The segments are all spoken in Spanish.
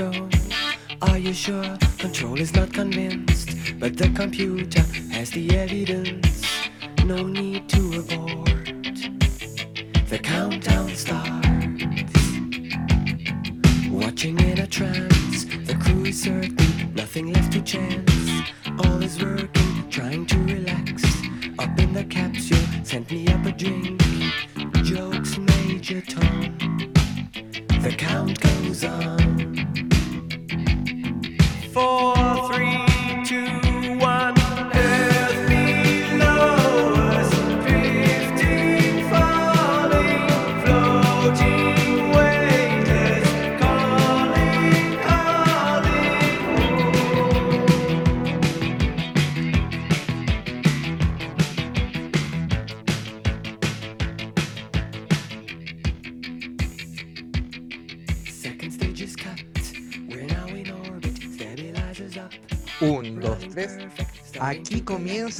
Are you sure? Control is not convinced, but the computer has the evidence. No need to abort. The countdown starts. Watching in a trance, the crew is certain, nothing left to chance. All is working, trying to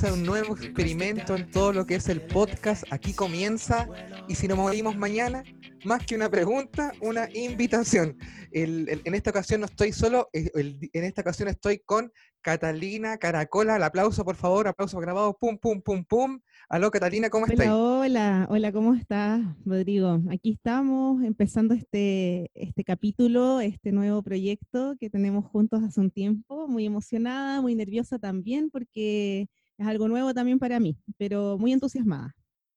comienza un nuevo experimento en todo lo que es el podcast. Aquí comienza, y si nos morimos mañana, más que una pregunta, una invitación. El- el- en esta ocasión no estoy solo, eh, el- en esta ocasión estoy con Catalina Caracola. El aplauso, por favor, aplauso grabado. Pum, pum, pum, pum. Aló, Catalina, ¿cómo estás? Hola, hola, hola, ¿cómo estás, Rodrigo? Aquí estamos empezando este, este capítulo, este nuevo proyecto que tenemos juntos hace un tiempo, muy emocionada, muy nerviosa también, porque es algo nuevo también para mí, pero muy entusiasmada.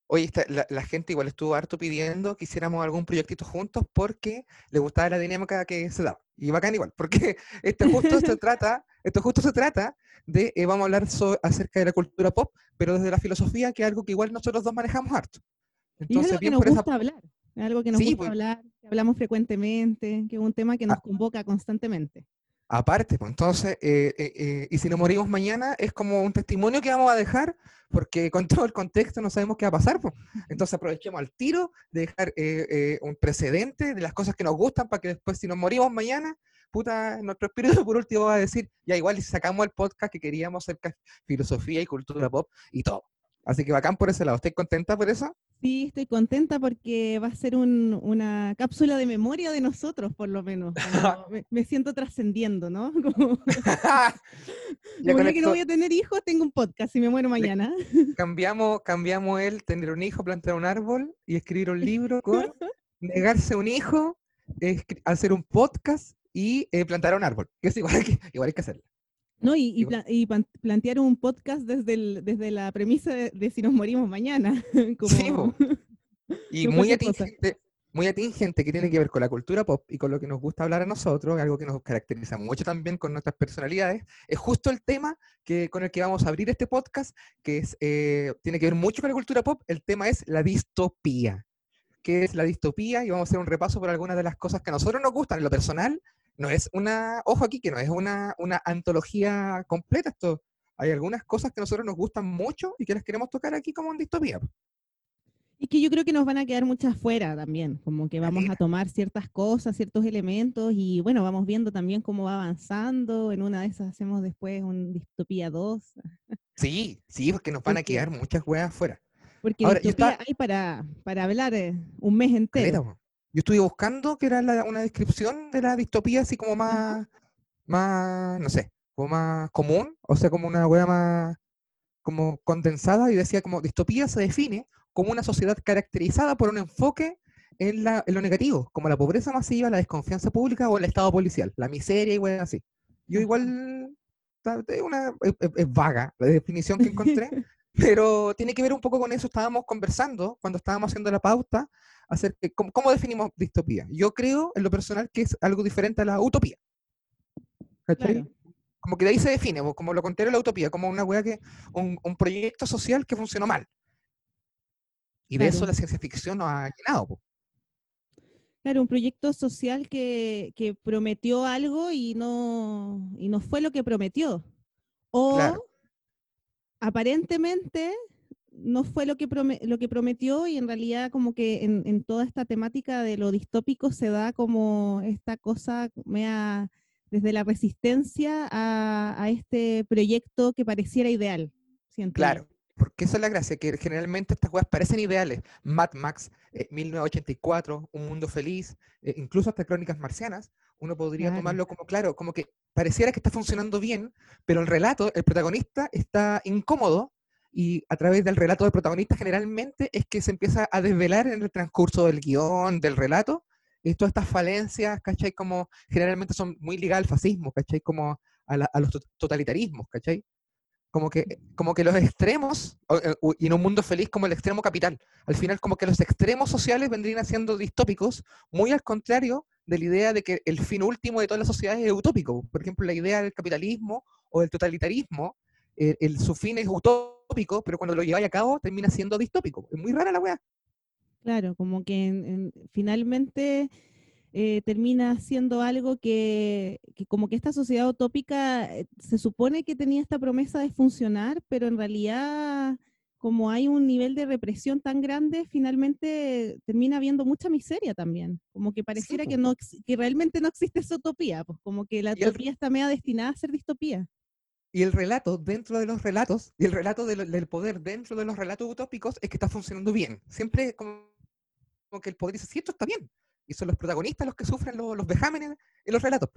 Oye, esta- la, la gente igual estuvo harto pidiendo que hiciéramos algún proyectito juntos porque le gustaba la dinámica que se daba. Y bacán igual, porque esto justo se trata, esto justo se trata de, eh, vamos a hablar so- acerca de la cultura pop, pero desde la filosofía, que es algo que igual nosotros dos manejamos harto. Y es Entonces, algo que nos por esa... gusta hablar, es algo que nos Sí, gusta pues. hablar, que hablamos frecuentemente, que es un tema que nos Ah. convoca constantemente. Aparte, pues entonces, eh, eh, eh, y si nos morimos mañana, es como un testimonio que vamos a dejar, porque con todo el contexto no sabemos qué va a pasar. pues. Entonces aprovechemos al tiro de dejar un precedente de las cosas que nos gustan para que después, si nos morimos mañana, puta, nuestro espíritu por último va a decir, ya igual y sacamos el podcast que queríamos acerca de filosofía y cultura pop y todo. Así que bacán por ese lado. ¿Estás contenta por eso? Sí, estoy contenta porque va a ser un- una cápsula de memoria de nosotros, por lo menos. me, me siento trascendiendo, ¿no? Como, como ya que no voy a tener hijos, tengo un podcast y me muero mañana. cambiamos, cambiamos el tener un hijo, plantar un árbol y escribir un libro con negarse un hijo, hacer un podcast y eh, plantar un árbol. Es igual que, igual hay que hacerlo. ¿No? Y, y pla- y plantear un podcast desde, el- desde la premisa de, de si nos morimos mañana. Como, Sí. Y muy atingente, muy atingente que tiene que ver con la cultura pop y con lo que nos gusta hablar a nosotros, algo que nos caracteriza mucho también con nuestras personalidades, es justo el tema que, con el que vamos a abrir este podcast, que es, eh, tiene que ver mucho con la cultura pop. El tema es la distopía. ¿Qué es la distopía? Y vamos a hacer un repaso por algunas de las cosas que a nosotros nos gustan. En lo personal, no es una, ojo aquí, que no es una, una antología completa. Esto, hay algunas cosas que a nosotros nos gustan mucho y que las queremos tocar aquí como en distopía. Y que yo creo que nos van a quedar muchas fuera también, como que vamos a Caleta. tomar ciertas cosas, ciertos elementos y bueno, vamos viendo también cómo va avanzando. En una de esas hacemos después un Distopía 2, Sí, sí, porque nos van a quedar muchas weas afuera. porque Ahora, distopía estaba- hay para, para hablar eh, un mes Caleta, entero. po. Yo estuve buscando que era la- una descripción de la distopía así como más, más, no sé, como más común, o sea, como una wea más como condensada y decía como distopía se define como una sociedad caracterizada por un enfoque en, la, en lo negativo, como la pobreza masiva, la desconfianza pública o el estado policial, la miseria y weas así. Yo igual, es, una, es vaga la definición que encontré, pero tiene que ver un poco con eso. Estábamos conversando cuando estábamos haciendo la pauta acerca de cómo, cómo definimos distopía. Yo creo, en lo personal, que es algo diferente a la utopía. ¿Cachai? Claro. Como que de ahí se define, como lo contrario a la utopía, como una wea que, un, un proyecto social que funcionó mal. Y de eso Claro. la ciencia ficción nos ha llenado. po. Claro, un proyecto social que, que prometió algo y no, y no fue lo que prometió. O Claro. Aparentemente no fue lo que, lo que prometió y en realidad como que en, en toda esta temática de lo distópico se da como esta cosa mea- desde la resistencia a, a este proyecto que pareciera ideal. Claro. porque esa es la gracia, que generalmente estas cosas parecen ideales. Mad Max, 1984, eh, Un Mundo Feliz, eh, incluso hasta Crónicas Marcianas, uno podría tomarlo como claro, como que pareciera que está funcionando bien, pero el relato, el protagonista está incómodo y a través del relato del protagonista generalmente es que se empieza a desvelar en el transcurso del guion, del relato, y todas estas falencias, ¿cachai? Como generalmente son muy ligadas al fascismo, ¿cachai? Como a, a los totalitarismos, ¿cachai? como que, como que los extremos, eh, y en un mundo feliz como el extremo capital, al final como que los extremos sociales vendrían siendo distópicos, muy al contrario de la idea de que el fin último de todas las sociedades es utópico. Por ejemplo, la idea del capitalismo o del totalitarismo, eh, el, su fin es utópico, pero cuando lo lleváis a cabo termina siendo distópico. Es muy rara la weá. Claro, como que finalmente eh, termina siendo algo que, como que esta sociedad utópica eh, se supone que tenía esta promesa de funcionar, pero en realidad como hay un nivel de represión tan grande, finalmente termina habiendo mucha miseria también. Como que pareciera que, no, que realmente no existe esa utopía, pues como que la utopía está media destinada a ser distopía. Y el relato dentro de los relatos, y el relato del poder dentro de los relatos utópicos es que está funcionando bien. Siempre como, como que el poder dice, sí, esto está bien y son los protagonistas los que sufren los, los vejámenes en los relatos.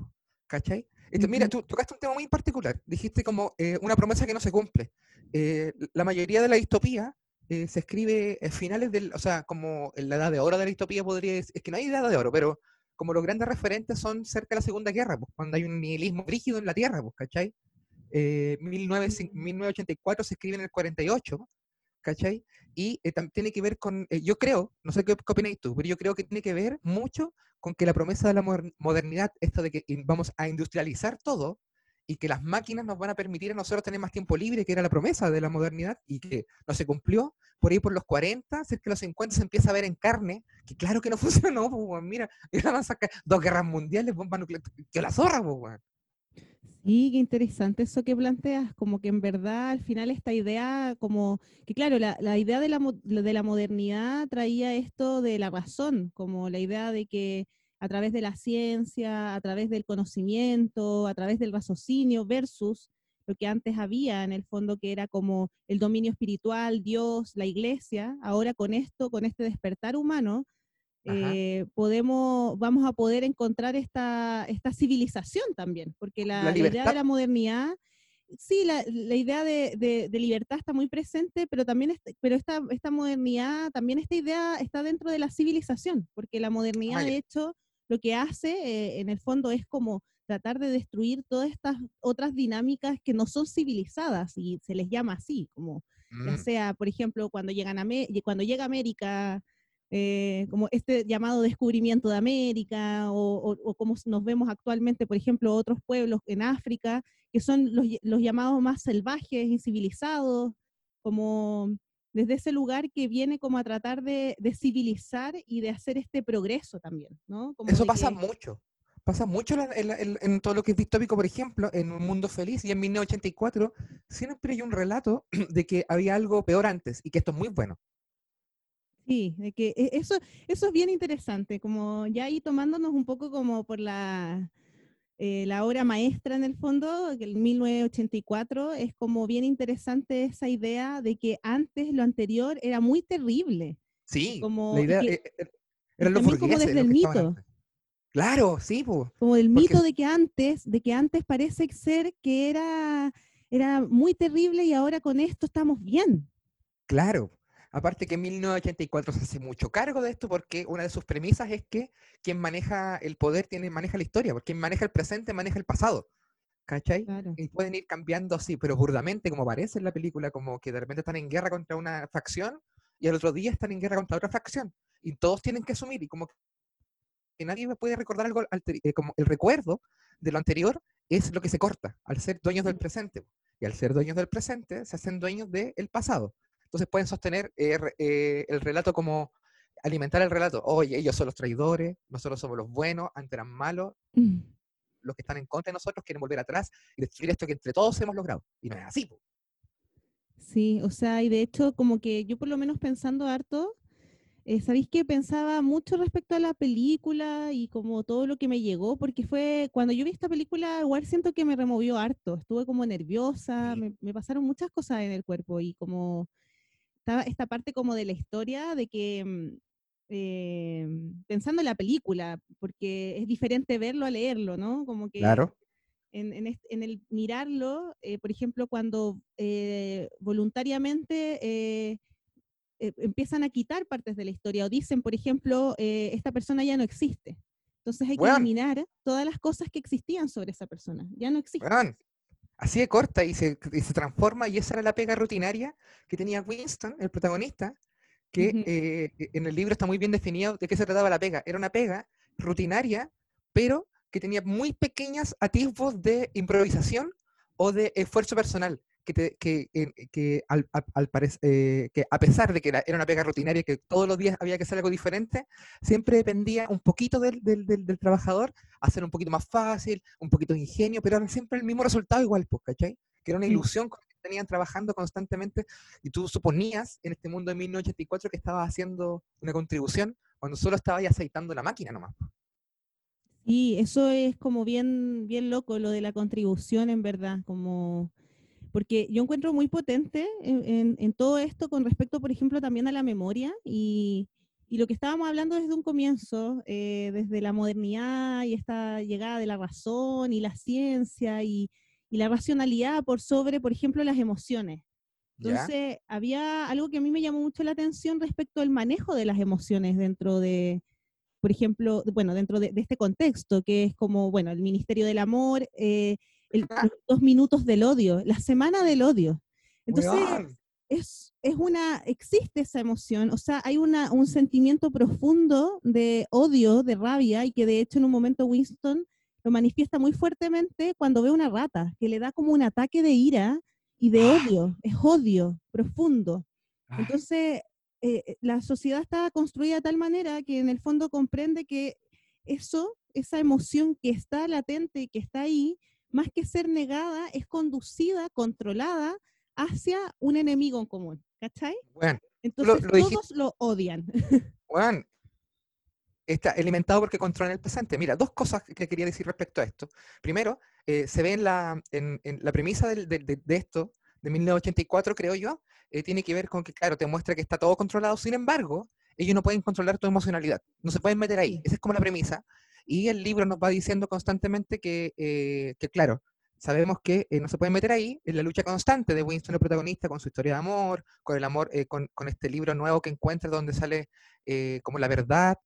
¿Cachai? Mira, tú tocaste un tema muy particular. Dijiste como eh, una promesa que no se cumple. Eh, la mayoría de la distopía eh, se escribe en finales del, o sea, como en la edad de oro de la distopía podría decir, es que no hay edad de oro, pero como los grandes referentes son cerca de la Segunda Guerra, pues, cuando hay un nihilismo rígido en la Tierra, pues, ¿cachai? 1984 se escribe en el 48, ¿cachai? Y eh, tiene que ver con, eh, yo creo, no sé qué, qué opináis tú, pero yo creo que tiene que ver mucho con que la promesa de la modernidad, esto de que vamos a industrializar todo y que las máquinas nos van a permitir a nosotros tener más tiempo libre, que era la promesa de la modernidad y que no se cumplió, por ahí por los 40, cerca de los 50 se empieza a ver en carne, que claro que no funcionó, pues, mira, van a sacar dos guerras mundiales, bomba nuclear, que la zorra, pues, Sí, qué interesante eso que planteas, como que en verdad al final esta idea, como que claro, la, idea de la, de la modernidad traía esto de la razón, como la idea de que a través de la ciencia, a través del conocimiento, a través del raciocinio versus lo que antes había en el fondo que era como el dominio espiritual, Dios, la iglesia, ahora con esto, con este despertar humano, eh, podemos, vamos a poder encontrar esta, esta civilización también, porque la, idea de la modernidad, sí, la, la idea de, de, libertad está muy presente, pero también pero esta, esta modernidad, también esta idea está dentro de la civilización, porque la modernidad, de hecho, lo que hace eh, en el fondo es como tratar de destruir todas estas otras dinámicas que no son civilizadas y se les llama así, como ya mm. sea, por ejemplo, cuando llegan a cuando llega América eh, como este llamado descubrimiento de América o, o, como nos vemos actualmente, por ejemplo, otros pueblos en África, que son los, los, llamados más salvajes, incivilizados, como desde ese lugar que viene como a tratar de, de civilizar y de hacer este progreso también, ¿no? Eso pasa mucho. Pasa mucho en, en, todo lo que es distópico, por ejemplo, en Un Mundo Feliz y en 1984, siempre hay un relato de que había algo peor antes y que esto es muy bueno. Sí, de que e, eso, eso es bien interesante, como ya ahí tomándonos un poco como por la, eh, la obra maestra en el fondo, el 1984, es como bien interesante esa idea de que antes lo anterior era muy terrible. Sí, como, la idea e, e, era lo como desde el mito. Claro, sí, pues. Como el mito de que antes, de que antes parece ser que era, era muy terrible y ahora con esto estamos bien. Claro, Aparte que en 1984 se hace mucho cargo de esto porque una de sus premisas es que quien maneja el poder tiene, maneja la historia, porque quien maneja el presente maneja el pasado. ¿Cachai? Y pueden ir cambiando así, pero burdamente, como parece en la película, como que de repente están en guerra contra una facción y al otro día están en guerra contra otra facción. Y todos tienen que asumir, y como que nadie puede recordar algo, eh, como el recuerdo de lo anterior es lo que se corta al ser dueños del presente. Y al ser dueños del presente, se hacen dueños del pasado. Entonces pueden sostener eh, eh, el relato como alimentar el relato. Oye, ellos son los traidores, nosotros somos los buenos, antes eran malos. Mm. Los que están en contra de nosotros quieren volver atrás y destruir esto que entre todos hemos logrado. Y no es así. Sí, o sea, y de hecho, como que yo por lo menos pensando harto, eh, ¿sabéis que pensaba mucho respecto a la película y como todo lo que me llegó? Porque fue, cuando yo vi esta película, igual siento que me removió harto, estuve como nerviosa, Sí. me, me pasaron muchas cosas en el cuerpo y como estaba esta parte como de la historia de que, mm, eh, pensando en la película, porque es diferente verlo a leerlo, ¿no? Como que Claro. en, en el mirarlo, eh, por ejemplo, cuando eh, voluntariamente eh, empiezan a quitar partes de la historia o dicen, por ejemplo, esta persona ya no existe. Entonces hay que eliminar todas las cosas que existían sobre esa persona. Ya no existe. Así de corta y se, y se transforma y esa era la pega rutinaria que tenía Winston, el protagonista, que eh, e- en el libro está muy bien definido de qué se trataba la pega. Era una pega rutinaria, pero que tenía muy pequeños atisbos de improvisación o de esfuerzo personal. Que, te- que, eh, que al, a- al parec- eh, que a pesar de que era, era una pega rutinaria, que todos los días había que hacer algo diferente, siempre dependía un poquito del, del- del- del trabajador, hacer un poquito más fácil, un poquito de ingenio, pero era siempre el mismo resultado igual, pues, ¿cachai? Que era una Mm. ilusión con la que tenían trabajando constantemente y tú suponías en este mundo de 1984 que estabas haciendo una contribución cuando solo estabas aceitando la máquina nomás. Y eso es como bien, bien loco, lo de la contribución, en verdad, como porque yo encuentro muy potente en, en- en todo esto con respecto, por ejemplo, también a la memoria y, y lo que estábamos hablando desde un comienzo, eh, desde la modernidad y esta llegada de la razón y la ciencia y, y la racionalidad por sobre, por ejemplo, las emociones. ¿Ya? Entonces, había algo que a mí me llamó mucho la atención respecto al manejo de las emociones dentro de, por ejemplo, bueno, dentro de, de este contexto, que es como, bueno, el Ministerio del Amor, eh, el- Ah. los dos minutos del odio, la semana del odio. Entonces, es, es una, existe esa emoción, o sea, hay una, un sentimiento profundo de odio, de rabia, y que de hecho en un momento Winston lo manifiesta muy fuertemente cuando ve una rata, que le da como un ataque de ira y de Ah. odio, es odio profundo. ah, Entonces, eh, eh, la sociedad está construida de tal manera que en el fondo comprende que eso, esa emoción que está latente y que está ahí, más que ser negada, es conducida, controlada hacia un enemigo en común. ¿Cachai? weón, Entonces lo dijiste- todos lo odian. weón, está alimentado porque controla el presente. Mira, dos cosas que quería decir respecto a esto. Primero, eh, se ve en la, en, en la premisa del- del- de, de esto, de 1984, creo yo, eh, tiene que ver con que, claro, te muestra que está todo controlado, sin embargo, ellos no pueden controlar tu emocionalidad, no se pueden meter ahí. Esa es como la premisa. Y el libro nos va diciendo constantemente que, eh, que claro, sabemos que eh, no se pueden meter ahí, en la lucha constante de Winston, el protagonista, con su historia de amor, con el amor, eh, con, con este libro nuevo que encuentra donde sale eh, como la verdad,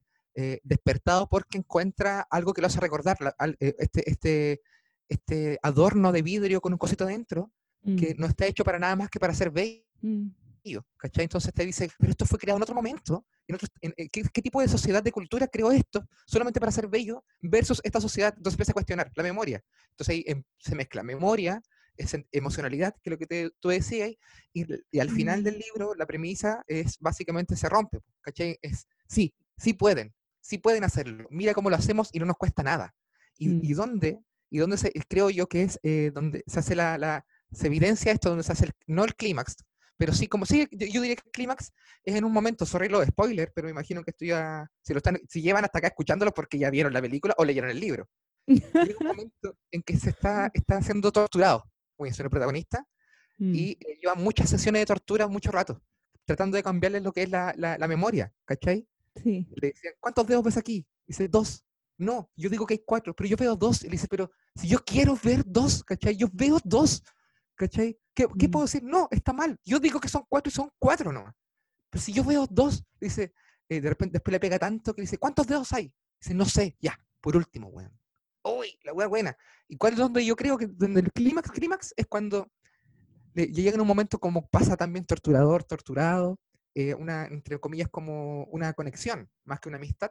despertado porque encuentra algo que lo hace recordar, la- al- este, este, este adorno de vidrio con un cosito dentro, que Mm, no está hecho para nada más que para ser bello, mm, ¿cachai? Entonces te dice, pero esto fue creado en otro momento, en otro- en- en- ¿qué, qué tipo de sociedad, de cultura creó esto solamente para ser bello versus esta sociedad? Entonces empieza a cuestionar la memoria. Entonces ahí em- se mezcla memoria, es en- emocionalidad, que es lo que te- tú decías, y, y al final del libro la premisa es básicamente se rompe, ¿cachai? Es, sí, sí pueden, sí pueden hacerlo, mira cómo lo hacemos y no nos cuesta nada. ¿Y, Mm. y dónde? Y dónde se, creo yo que es eh, donde se hace la, la- se evidencia esto, donde se hace el- no el clímax, pero sí, como sí, yo, yo diría que el clímax es en un momento, sorry lo de spoiler, pero me imagino que esto ya, si lo están, si llevan hasta acá escuchándolo porque ya vieron la película o leyeron el libro. Llega un momento en que se está, está siendo torturado, Winston, el protagonista, mm, y eh, lleva muchas sesiones de tortura mucho rato, tratando de cambiarle lo que es la, la, la memoria, ¿cachai? sí. Le decían, ¿cuántos dedos ves aquí? Dice, dos. No, yo digo que hay cuatro, pero yo veo dos. Y le dice, pero si yo quiero ver dos, ¿cachai? Yo veo dos, ¿cachai? ¿Qué, qué Mm. puedo decir? No, está mal. Yo digo que son cuatro y son cuatro nomás. Pero si yo veo dos, dice, eh, de repente después le pega tanto que dice, ¿cuántos dedos hay? Dice, no sé, ya, por último, weón. Uy, la wea buena. ¿Y cuál es donde yo creo que donde el clímax, clímax es cuando le- llega en un momento como pasa también torturador, torturado, eh, una, entre comillas, como una conexión, más que una amistad.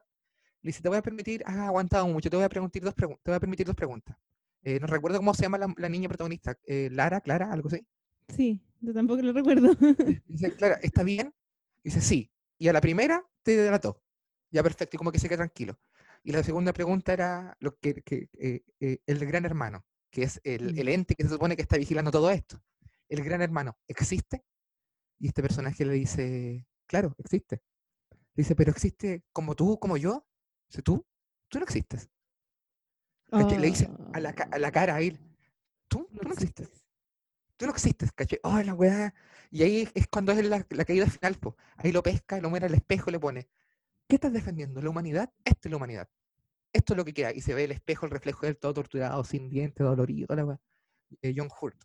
Le dice, te voy a permitir, has aguantado mucho, te voy a, preguntar dos te voy a permitir dos preguntas. Eh, no recuerdo cómo se llama la, la niña protagonista, eh, Lara, Clara, algo así. Sí, yo tampoco lo recuerdo. Dice, Clara, ¿está bien? Dice, sí. Y a la primera te delató. Ya perfecto, y como que se queda tranquilo. Y la segunda pregunta era lo que, que, eh, eh, el gran hermano, que es el, el ente que se supone que está vigilando todo esto. El gran hermano, ¿existe? Y este personaje le dice, claro, existe. Dice, pero existe como tú, como yo. Dice, tú, tú no existes. ¿Cachai? Le dice a la, ca- a la cara a él, tú, tú no existes. Tú no existes, ¿cachai? Oh, la weá. Y ahí es cuando es la, la caída final, po. Ahí lo pesca, lo mira al espejo y le pone, ¿qué estás defendiendo? ¿La humanidad? Esta es la humanidad. Esto es lo que queda. Y se ve el espejo, el reflejo de él todo torturado, sin dientes, dolorido, la weá. Eh, John Hurt.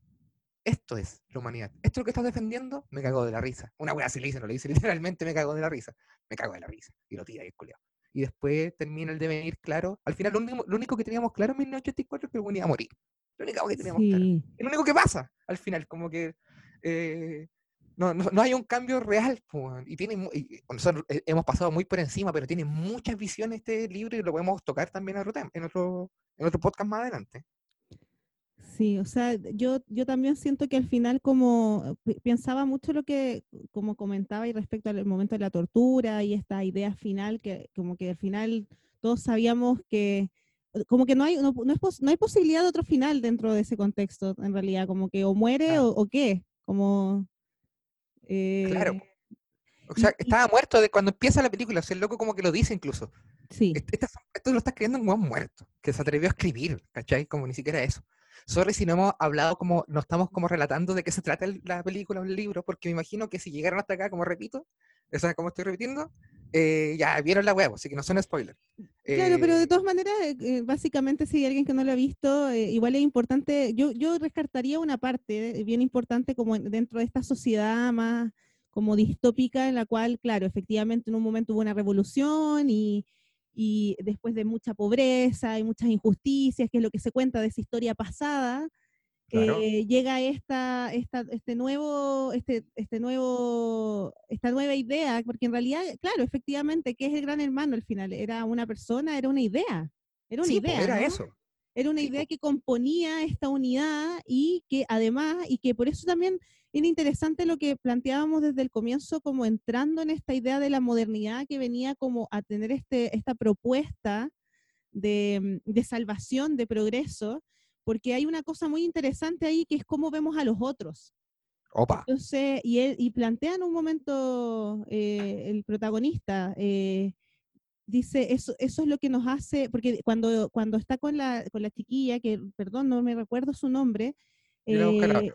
Esto es la humanidad. Esto es lo que estás defendiendo, me cago de la risa. Una weá así le dice, no le dice literalmente me cago de la risa. Me cago de la risa. Y lo tira ahí el culiao. Y después termina el devenir claro. Al final, lo único, lo único que teníamos claro en 1984 es que el iba a morir. Lo único que teníamos claro. Es lo único que pasa al final, como que eh, no, no, no hay un cambio real. po, y tiene, y nosotros eh, hemos pasado muy por encima, pero tiene muchas visiones este libro y lo podemos tocar también en otro, en otro, en otro podcast más adelante. Sí, o sea, yo, yo también siento que al final como pensaba mucho lo que, como comentaba y respecto al momento de la tortura y esta idea final, que como que al final todos sabíamos que, como que no hay, no, no es pos- no hay posibilidad de otro final dentro de ese contexto, en realidad, como que o muere Claro. o, o qué, como... Claro. eh, O y- sea, y- estaba muerto de cuando empieza la película, o sea, el loco como que lo dice incluso. sí, esto lo está escribiendo un muerto, que se atrevió a escribir, ¿cachai? Como ni siquiera eso. Sorry si no hemos hablado como, no estamos como relatando de qué se trata el- la película o el libro, porque me imagino que si llegaron hasta acá, como repito, o sea, como estoy repitiendo, eh, ya vieron la huevo, así que no son spoilers. Claro, pero de Eh, todas maneras, eh, eh, básicamente si hay alguien que no lo ha visto, eh, igual es importante, yo, yo rescataría una parte bien importante como en- dentro de esta sociedad más como distópica en la cual, claro, efectivamente en un momento hubo una revolución y, y después de mucha pobreza y muchas injusticias, que es lo que se cuenta de esa historia pasada, Claro. eh, llega esta, esta, este nuevo, este, este nuevo, esta nueva idea, porque en realidad, claro, efectivamente, ¿qué es el gran hermano al final? Era una persona, era una idea, era una sí, idea, era ¿no? eso. Era una Sí, idea que componía esta unidad y que además, y que por eso también era interesante lo que planteábamos desde el comienzo, como entrando en esta idea de la modernidad que venía como a tener este, esta propuesta de, de salvación, de progreso, porque hay una cosa muy interesante ahí que es cómo vemos a los otros. Opa. Entonces, y, él, y plantea en un momento eh, el protagonista, eh, dice, eso, eso es lo que nos hace, porque cuando, cuando está con la, con la chiquilla, que perdón, no me recuerdo su nombre, eh,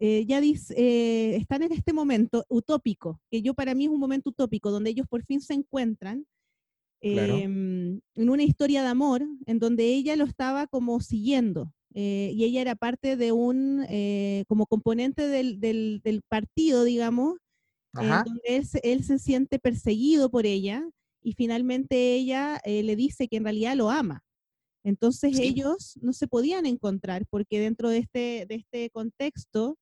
eh, ya dice, eh, están en este momento utópico, que yo para mí es un momento utópico, donde ellos por fin se encuentran Claro. em, en una historia de amor, en donde ella lo estaba como siguiendo, eh, y ella era parte de un, eh, como componente del, del- del partido, digamos, donde él se, él se siente perseguido por ella y finalmente ella le dice que en realidad lo ama. Entonces Sí. ellos no se podían encontrar porque dentro de este, de este contexto,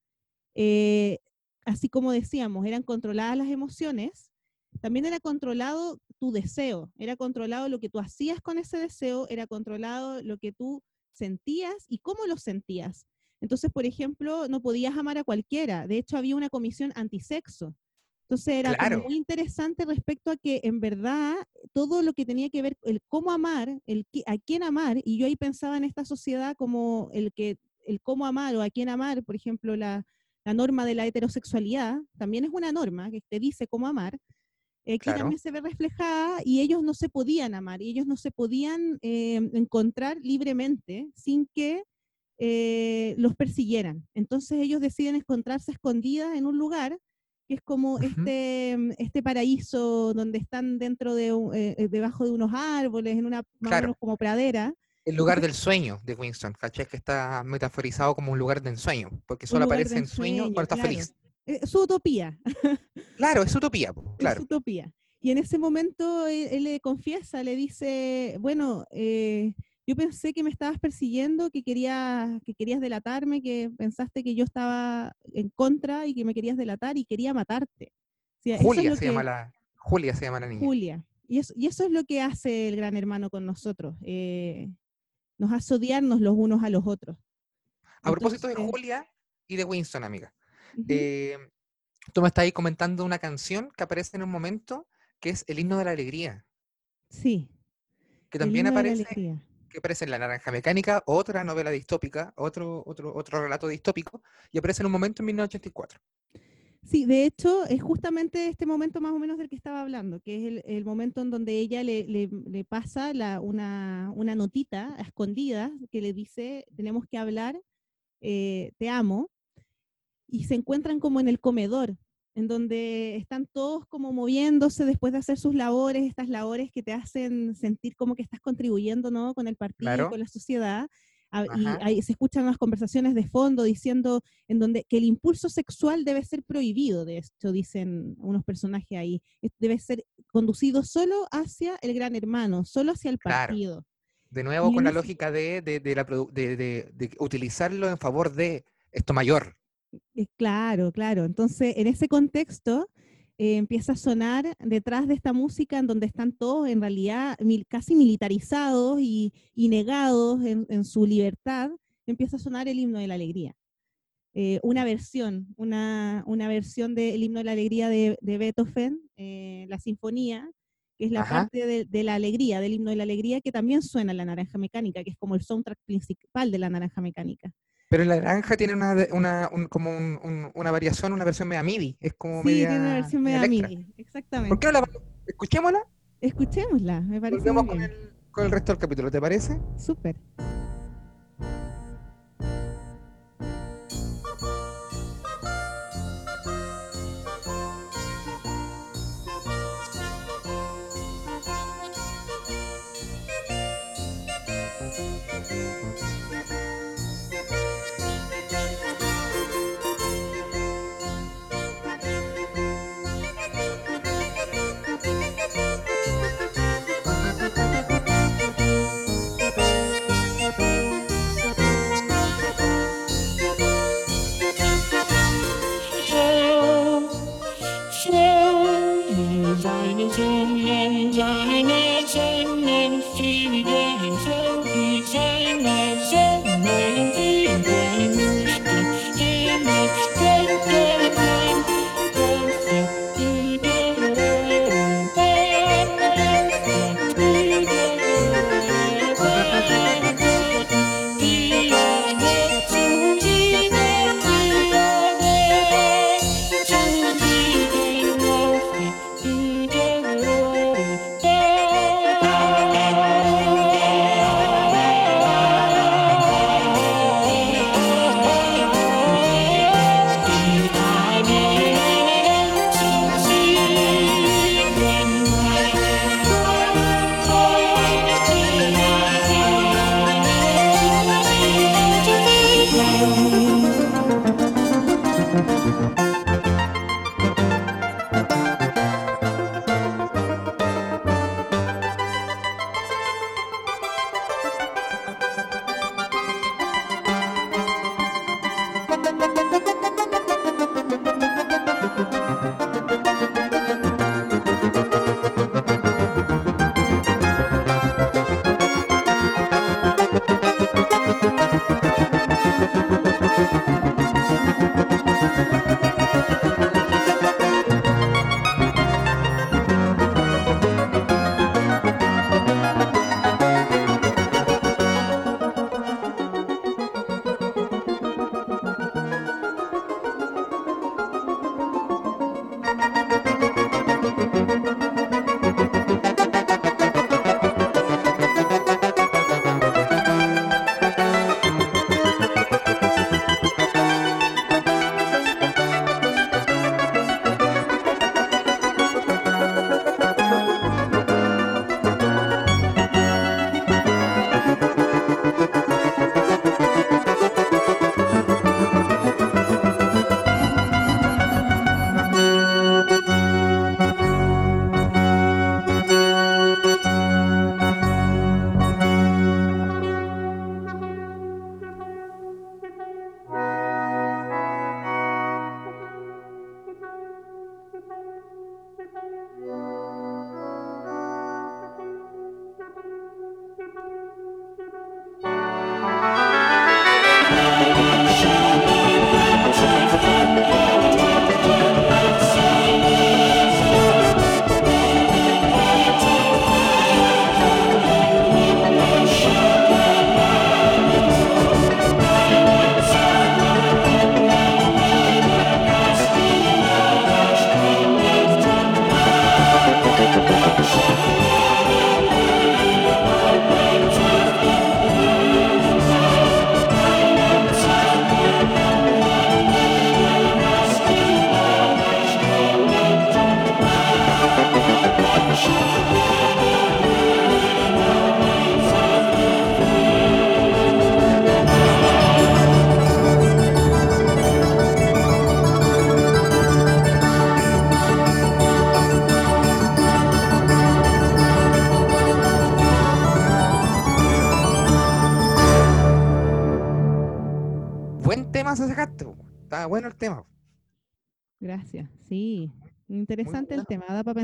eh, así como decíamos, eran controladas las emociones, también era controlado tu deseo, era controlado lo que tú hacías con ese deseo, era controlado lo que tú sentías y cómo lo sentías. Entonces, por ejemplo, no podías amar a cualquiera. De hecho, había una comisión antisexo. Entonces era Claro. muy interesante respecto a que en verdad todo lo que tenía que ver, el cómo amar, el a quién amar, y yo ahí pensaba en esta sociedad como el que el cómo amar o a quién amar, por ejemplo, la, la norma de la heterosexualidad, también es una norma que te dice cómo amar, eh, Claro. también se ve reflejada y ellos no se podían amar, y ellos no se podían eh, encontrar libremente sin que eh, los persiguieran. Entonces ellos deciden encontrarse escondidas en un lugar que es como este, mm, este paraíso donde están dentro de, debajo de unos árboles, en una más o Claro. menos como pradera. El lugar del sueño de Winston, ¿cachai? Que está metaforizado como un lugar de ensueño, porque solo aparece en sueño cuando está claro. feliz. Eh, su utopía, Claro, es utopía, po, es claro. utopía. Y en ese momento él, él le confiesa, le dice, bueno, eh, yo pensé que me estabas persiguiendo, que, quería, que querías delatarme, que pensaste que yo estaba en contra y que me querías delatar y quería matarte. O sea, eso es Julia se que- llama la Julia se llama la niña. Julia. Y eso, y eso es lo que hace el gran hermano con nosotros. eh, nos hace odiarnos los unos a los otros. A propósito de Julia y de Winston, amiga. eh, tú me estás ahí comentando una canción que aparece en un momento que es el himno de la alegría, sí. que también aparece, que aparece en La Naranja Mecánica, otra novela distópica, otro, otro, otro relato distópico, y aparece en un momento en 1984. Sí, de hecho, es justamente este momento más o menos del que estaba hablando, que es el, el momento en donde ella le, le- le pasa la- una, una notita a escondida que le dice, tenemos que hablar, eh, te amo, y se encuentran como en el comedor, en donde están todos como moviéndose después de hacer sus labores, estas labores que te hacen sentir como que estás contribuyendo ¿no? con el partido, Claro. con la sociedad. Y ahí se escuchan unas conversaciones de fondo diciendo en donde que el impulso sexual debe ser prohibido, de hecho, dicen unos personajes ahí. Debe ser conducido solo hacia el gran hermano, solo hacia el Claro. partido. De nuevo Y con la se- lógica de, de, de la produ- de- de- de utilizarlo en favor de esto mayor. Eh, Claro, claro. Entonces, en ese contexto, eh, empieza a sonar detrás de esta música en donde están todos en realidad mil- casi militarizados y, y negados en, en su libertad, empieza a sonar el himno de la alegría. Eh, una versión, una, una versión del himno de la alegría de, de Beethoven, eh, la sinfonía, que es la Ajá. parte de, de la alegría, del himno de la alegría, que también suena en la naranja mecánica, que es como el soundtrack principal de la naranja mecánica. Pero la naranja tiene una, una un- como un- un- una variación, una versión media MIDI. Es como Sí, media, tiene una versión media electra. MIDI, exactamente. ¿Por qué no la escuchémosla? Escuchémosla, me parece Volvemos muy con el, con el resto del capítulo, ¿te parece? Súper.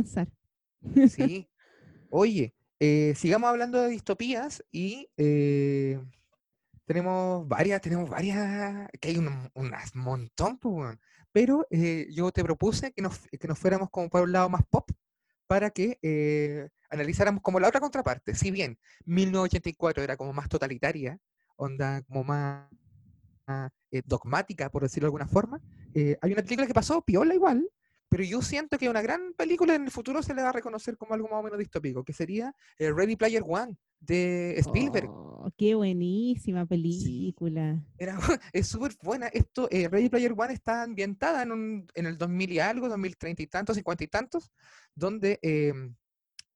Para. Sí. Oye, eh, sigamos hablando de distopías y eh, tenemos varias, tenemos varias, que hay un, un montón, weón. Pero eh, yo te propuse que nos, que nos fuéramos como por un lado más pop para que analizáramos como la otra contraparte. Si bien 1984 era como más totalitaria, onda como más dogmática, por decirlo de alguna forma, hay una película que pasó piola igual, pero yo siento que una gran película en el futuro se le va a reconocer como algo más o menos distópico, que sería eh, Ready Player One de Spielberg. Oh, qué buenísima película. Era, es súper buena. Esto, eh, Ready Player One está ambientada en, un, en el 2000 y algo, 2030 y tantos, 50 y tantos, donde em,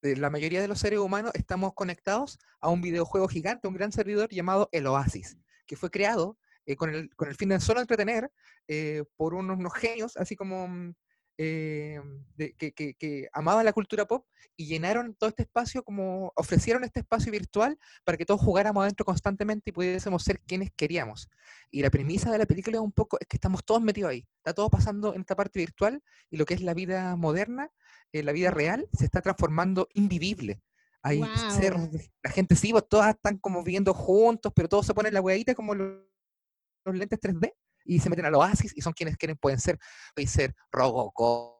eh, la mayoría de los seres humanos estamos conectados a un videojuego gigante, un gran servidor llamado El Oasis, que fue creado eh, con, el, con el fin de solo entretener por unos, unos genios, así como mm, eh, de- que, que- que amaban la cultura pop y llenaron todo este espacio, como ofrecieron este espacio virtual para que todos jugáramos adentro constantemente y pudiésemos ser quienes queríamos. Y la premisa de la película es un poco, es que estamos todos metidos ahí, está todo pasando en esta parte virtual y lo que es la vida moderna, eh, la vida real, se está transformando invivible. Hay cerros, de- la gente sí, pues, todas están como viviendo juntos, pero todos se ponen la hueadita como los, los lentes 3D y se meten al oasis y son quienes quieren, pueden ser, puede ser Robocop,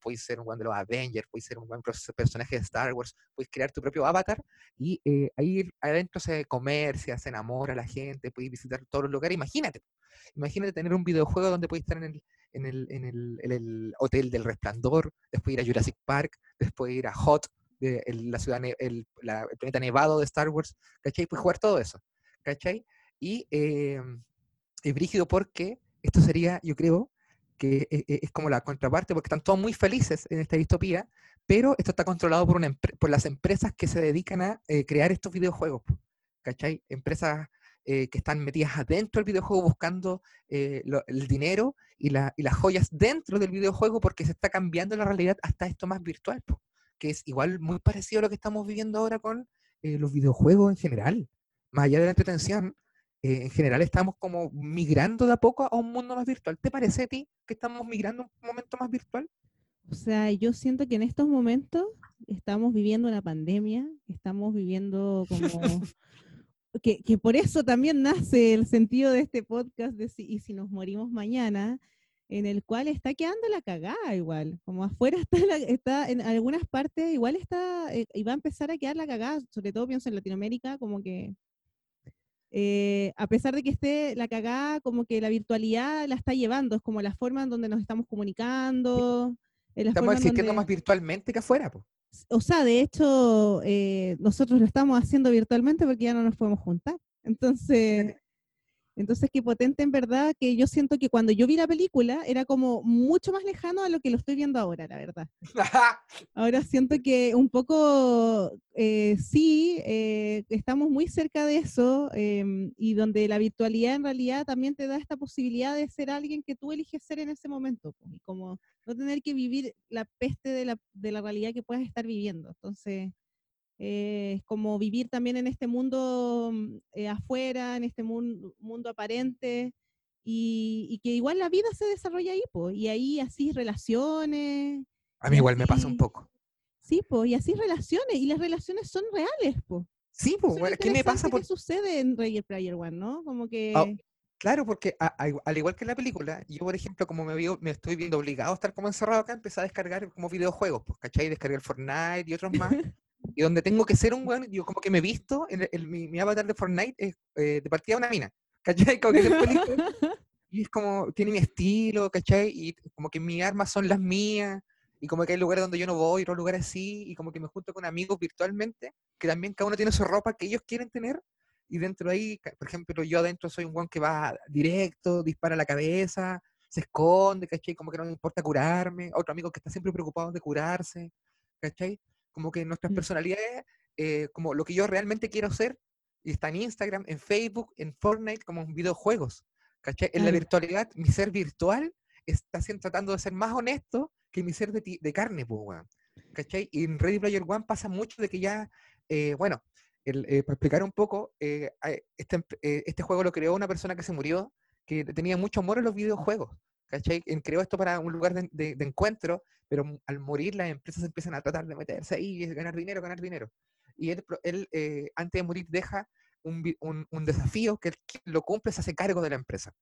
puede ser un buen de los Avengers, puede ser un buen pers- personaje de Star Wars, puedes crear tu propio avatar y eh, ahí adentro se comercia, se enamora la gente, puedes visitar todos los lugares. Imagínate, imagínate tener un videojuego donde puedes estar en el, en el, en el, en el hotel del resplandor, después ir a Jurassic Park, después ir a Hot, de la ciudad, el, el planeta nevado de Star Wars, ¿cachai? Puedes jugar todo eso, ¿cachai? Y eh, es brígido porque esto sería, yo creo, que e- e- es como la contraparte, porque están todos muy felices en esta distopía, pero esto está controlado por, una por las empresas que se dedican a eh, crear estos videojuegos, ¿cachai? Empresas eh, que están metidas adentro del videojuego buscando eh, el dinero y, la- y las joyas dentro del videojuego porque se está cambiando la realidad hasta esto más virtual, po, que es igual muy parecido a lo que estamos viviendo ahora con los videojuegos en general. Más allá de la entretención, eh, en general estamos como migrando de a poco a un mundo más virtual. ¿Te parece a ti que estamos migrando a un momento más virtual? O sea, yo siento que en estos momentos estamos viviendo una pandemia, estamos viviendo como... que, que por eso también nace el sentido de este podcast de si, y si nos morimos mañana, en el cual está quedando la cagada igual, como afuera está, la- está en algunas partes igual está, eh, y va a empezar a quedar la cagada, sobre todo pienso en Latinoamérica, como que eh, a pesar de que esté la cagada, como que la virtualidad la está llevando, es como la forma en donde nos estamos comunicando. la Estamos existiendo donde- más virtualmente que afuera. po. o sea, de hecho, eh, nosotros lo estamos haciendo virtualmente porque ya no nos podemos juntar. Entonces, entonces qué potente en verdad que yo siento que cuando yo vi la película era como mucho más lejano a lo que lo estoy viendo ahora, la verdad. Ahora siento que un poco eh, sí, eh, estamos muy cerca de eso em, y donde la virtualidad en realidad también te da esta posibilidad de ser alguien que tú eliges ser en ese momento y como no tener que vivir la peste de la, de la realidad que puedas estar viviendo. Entonces, eh, es como vivir también en este mundo mm, eh, afuera, en este mundo, mundo aparente. Y, y que igual la vida se desarrolla ahí, po, y ahí así relaciones, A mí igual me pasa un así- poco. Sí, pues, y así relaciones, y las relaciones son reales, pues. Sí, pues, bueno, ¿qué me pasa? Por... ¿Qué sucede en Ready Player One, no? Como que... Ah, Claro, porque a- a al igual que en la película, yo, por ejemplo, como me, veo, me estoy viendo obligado a estar como encerrado acá, empecé a descargar como videojuegos, pues, ¿cachai? Descargué el Fortnite y otros más. y donde tengo que ser un weón, yo como que me he visto, en el- mi, avatar de Fortnite es eh, de partida una mina, ¿cachai? Como que y es como, tiene mi estilo, ¿cachai? Y como que mis armas son las mías, y como que hay lugares donde yo no voy, otros lugares sí, y como que me junto con amigos virtualmente, que también cada uno tiene su ropa que ellos quieren tener, y dentro de ahí, por ejemplo, yo adentro soy un weón que va directo, dispara la cabeza, se esconde, ¿cachai? Como que no me importa curarme, otro amigo que está siempre preocupado de curarse, ¿cachai? Como que nuestras Mm. personalidades, eh, como lo que yo realmente quiero ser, y está en Instagram, en Facebook, en Fortnite, como en videojuegos, ¿cachai? En la virtualidad, mi ser virtual está siendo, tratando de ser más honesto que mi ser de, ti- de carne, pues. ¿Cachai? Y en Ready Player One pasa mucho de que ya, eh, bueno, el, eh, para explicar un poco, eh, este, este juego lo creó una persona que se murió, que tenía mucho amor a los videojuegos. ¿Cachai? Creó esto para un lugar de, de- de encuentro, pero al morir las empresas empiezan a tratar de meterse ahí ganar dinero, ganar dinero. Y él, él eh, antes de morir, deja un, un- un desafío que lo cumple se hace cargo de la empresa.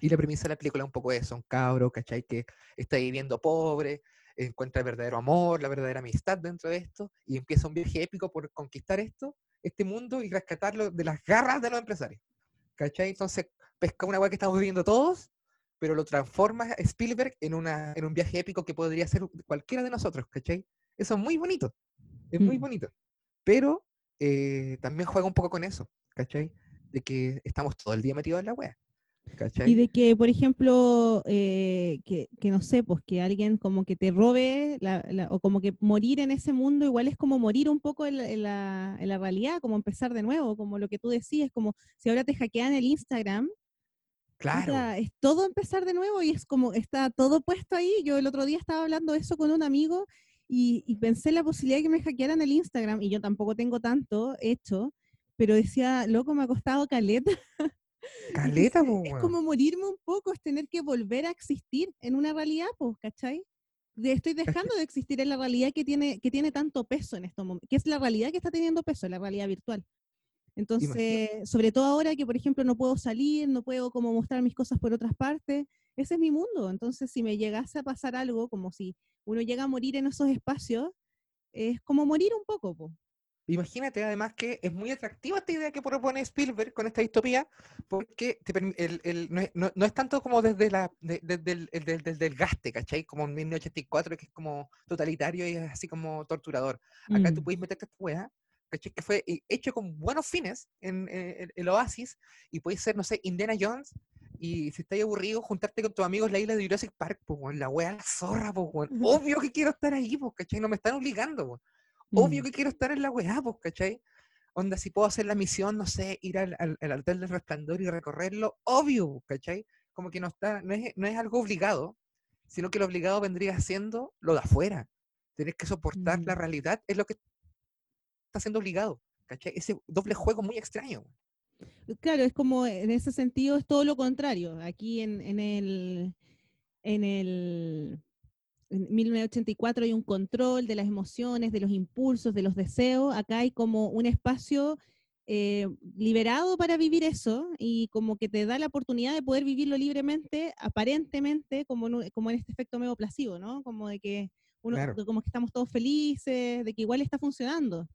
Y la premisa de la película es un poco eso, un cabro, ¿cachai? Que está viviendo pobre, encuentra el verdadero amor, la verdadera amistad dentro de esto, y empieza un viaje épico por conquistar esto, este mundo, y rescatarlo de las garras de los empresarios. ¿Cachai? Entonces pesca una weá que estamos viviendo todos, pero lo transforma Spielberg en, una, en un viaje épico que podría ser cualquiera de nosotros, ¿cachai? Eso es muy bonito, es muy Mm. bonito. Pero eh, también juega un poco con eso, ¿cachai? De que estamos todo el día metidos en la wea, ¿cachai? Y de que, por ejemplo, eh, que, que no sé, pues que alguien como que te robe, la- la- o como que morir en ese mundo igual es como morir un poco en en la- en la realidad, como empezar de nuevo, como lo que tú decías, como si ahora te hackean el Instagram, claro, es todo empezar de nuevo y es como está todo puesto ahí. Yo el otro día estaba hablando de eso con un amigo y, y pensé en la posibilidad de que me hackearan el Instagram y yo tampoco tengo tanto hecho, pero decía, loco, me ha costado caleta. caleta, es weón. como morirme un poco, es tener que volver a existir en una realidad, pues, ¿cachai? De- estoy dejando de existir en la realidad que tiene, que tiene tanto peso en estos momentos, que es la realidad que está teniendo peso, la realidad virtual. Entonces, sobre todo ahora que, por ejemplo, no puedo salir, no puedo como mostrar mis cosas por otras partes, ese es mi mundo. Entonces, si me llegase a pasar algo, como si uno llega a morir en esos espacios, es como morir un poco, po. Imagínate además que es muy atractiva esta idea que propone Spielberg con esta distopía, porque te el- el- no, es, no- no es tanto como desde, la, de- desde el, el- del, del desgaste, ¿cachai? Como en 1984, que es como totalitario y es así como torturador. Acá tú Mm. puedes meterte esta weá, ¿cachai? Que fue eh, hecho con buenos fines en, eh, el- el Oasis, y puedes ser, no sé, Indiana Jones, y si estás aburrido, juntarte con tus amigos en la isla de Jurassic Park, pues, weón, la weá la zorra, pues, weón. Obvio que quiero estar ahí, pues, ¿cachai? No me están obligando, weón. Obvio Mm. que quiero estar en la weá, pues, ¿cachai? Onda, si puedo hacer la misión, no sé, ir al, al, al Hotel del Resplandor y recorrerlo, obvio, ¿cachai? Como que no está, no es, no es algo obligado, sino que lo obligado vendría siendo lo de afuera. Tener que soportar la Mm. realidad es lo que está siendo obligado, ¿cachai? Ese doble juego muy extraño. Claro, es como en ese sentido es todo lo contrario. Aquí en, en el en el en 1984 hay un control de las emociones, de los impulsos, de los deseos. Acá hay como un espacio eh, liberado para vivir eso y como que te da la oportunidad de poder vivirlo libremente, aparentemente, como en, un- como en este efecto medio placebo, ¿no? Como de que uno, Claro. como que estamos todos felices, de que igual está funcionando,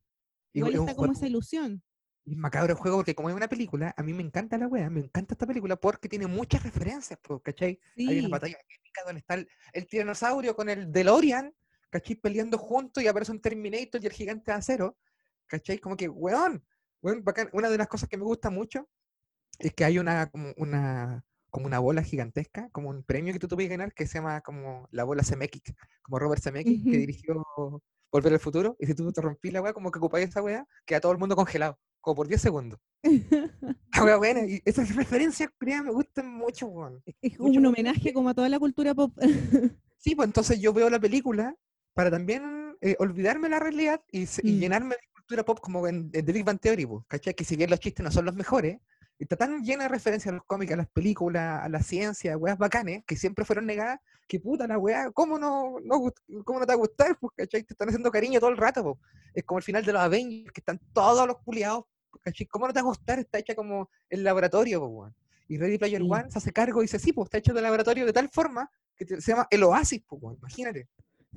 igual es está como esa ilusión. Y es macabro el juego porque como es una película, a mí me encanta la wea, me encanta esta película porque tiene muchas referencias, po, ¿cachai? Hay una batalla épica donde está el, el tiranosaurio con el DeLorean, ¿cachai? Peleando juntos y aparece un Terminator y el gigante de acero, ¿cachai? Como que, weón, weón, bacán. Una de las cosas que me gusta mucho es que hay una, como una, como una bola gigantesca, como un premio que tú te puedes ganar que se llama como la bola Zemeckis, como Robert Zemeckis, que dirigió Volver al Futuro, y si tú te rompís la weá, como que ocupáis esa weá, queda todo el mundo congelado, como por 10 segundos. La weá buena, y esas referencias, créanme, me gustan mucho, weón. Es Mucho, un homenaje como a toda la cultura pop. Sí, pues entonces yo veo la película para también eh, olvidarme la realidad y Mm. llenarme de cultura pop como en, en The Big Bang Theory, pues, ¿cachai? Que si bien los chistes no son los mejores, está tan llena de referencias a los cómics, a las películas, a la ciencia, a weas bacanes, que siempre fueron negadas, que puta la wea, ¿cómo no, no, cómo no te va a gustar? Pues, ¿cachai? Te están haciendo cariño todo el rato, pues. Es como el final de los Avengers, que están todos los culiados, ¿cachai? ¿Cómo no te va a gustar? Está hecha como el laboratorio, pues, weón. Y Ready Player Sí. One se hace cargo y dice, sí, pues está hecho de laboratorio de tal forma que te- se llama el Oasis, weón, imagínate.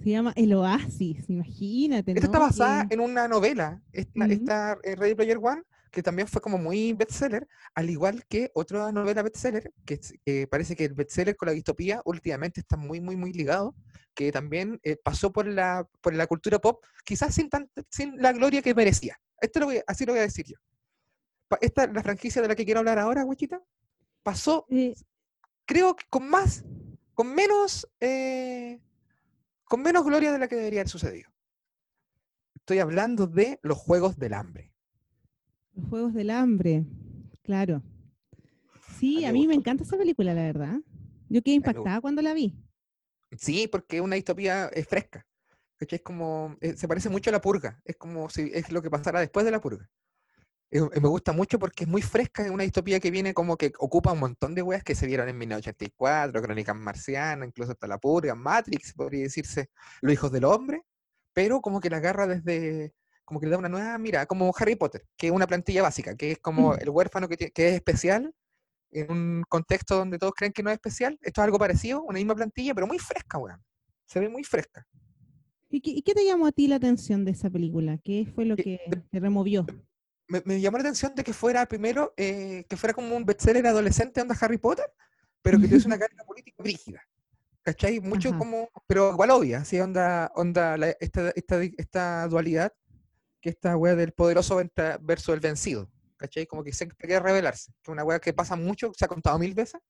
Se llama El Oasis, imagínate. Esta está basada en una novela, esta, Ujú. esta, eh, Ready Player One, que también fue como muy bestseller, al igual que otra novela bestseller, que, que parece que el bestseller con la distopía últimamente está muy, muy, muy ligado, que también eh, pasó por la, por la cultura pop, quizás sin, tan- sin la gloria que merecía. Esto lo voy, así lo voy a decir yo. Esta, la franquicia de la que quiero hablar ahora, Wichita, pasó, eh, creo que con más, con menos, eh, con menos gloria de la que debería haber sucedido. Estoy hablando de los Juegos del Hambre. Los Juegos del Hambre, claro. Sí, a mí me encanta esa película, la verdad. Yo quedé impactada cuando la vi. Sí, porque es una distopía es fresca. Es como, eh, se parece mucho a la purga. Es como si es lo que pasara después de la purga. eh, me gusta mucho porque es muy fresca, es una distopía que viene como que ocupa un montón de weas que se vieron en 1984, Crónicas Marcianas, incluso hasta La Purga, Matrix, podría decirse, Los Hijos del Hombre, pero como que la agarra desde, como que le da una nueva mira, como Harry Potter, que es una plantilla básica, que es como el huérfano que, que es especial en un contexto donde todos creen que no es especial. Esto es algo parecido, una misma plantilla, pero muy fresca, weón. Se ve muy fresca. ¿Y qué, te llamó a ti la atención de esa película? ¿Qué fue lo que te removió? Me, llamó la atención de que fuera primero, eh, que fuera como un bestseller adolescente onda Harry Potter, pero que tuviese una carga política rígida. ¿Cachai? Mucho como, pero igual obvia, así onda, onda esta, esta, esta dualidad, que esta wea del poderoso versus el vencido. ¿Cachai? Como que siempre quiere revelarse. Que es una wea que pasa mucho, se ha contado mil veces,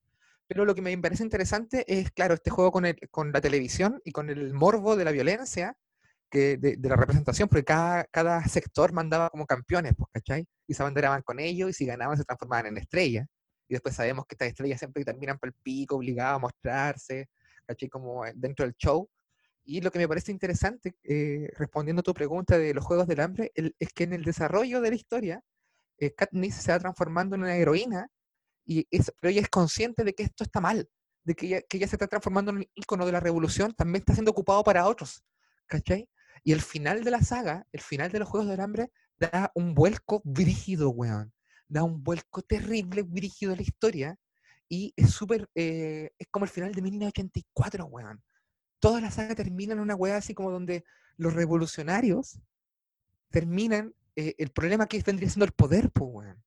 pero lo que me parece interesante es, claro, este juego con, el, con la televisión y con el morbo de la violencia, que de, la representación, porque cada, cada sector mandaba como campeones, pues, ¿cachai? Y se abanderaban con ellos y si ganaban se transformaban en estrellas. Y después sabemos que estas estrellas siempre terminan por el pico, obligadas a mostrarse, ¿cachai? Como dentro del show. Y lo que me parece interesante, eh, respondiendo a tu pregunta de los Juegos del Hambre, es que en el desarrollo de la historia, eh, Katniss se va transformando en una heroína y pero ella es consciente de que esto está mal, de que ella, que ella se está transformando en un ícono de la revolución, también está siendo ocupado para otros, ¿cachai? Y el final de la saga, el final de los Juegos del Hambre, da un vuelco brígido, weón. Da un vuelco terrible, brígido a la historia. Y es súper, eh, es como el final de 1984, weón. Toda la saga termina en una weá así como donde los revolucionarios terminan, eh, el problema que vendría siendo el poder, pues, weón.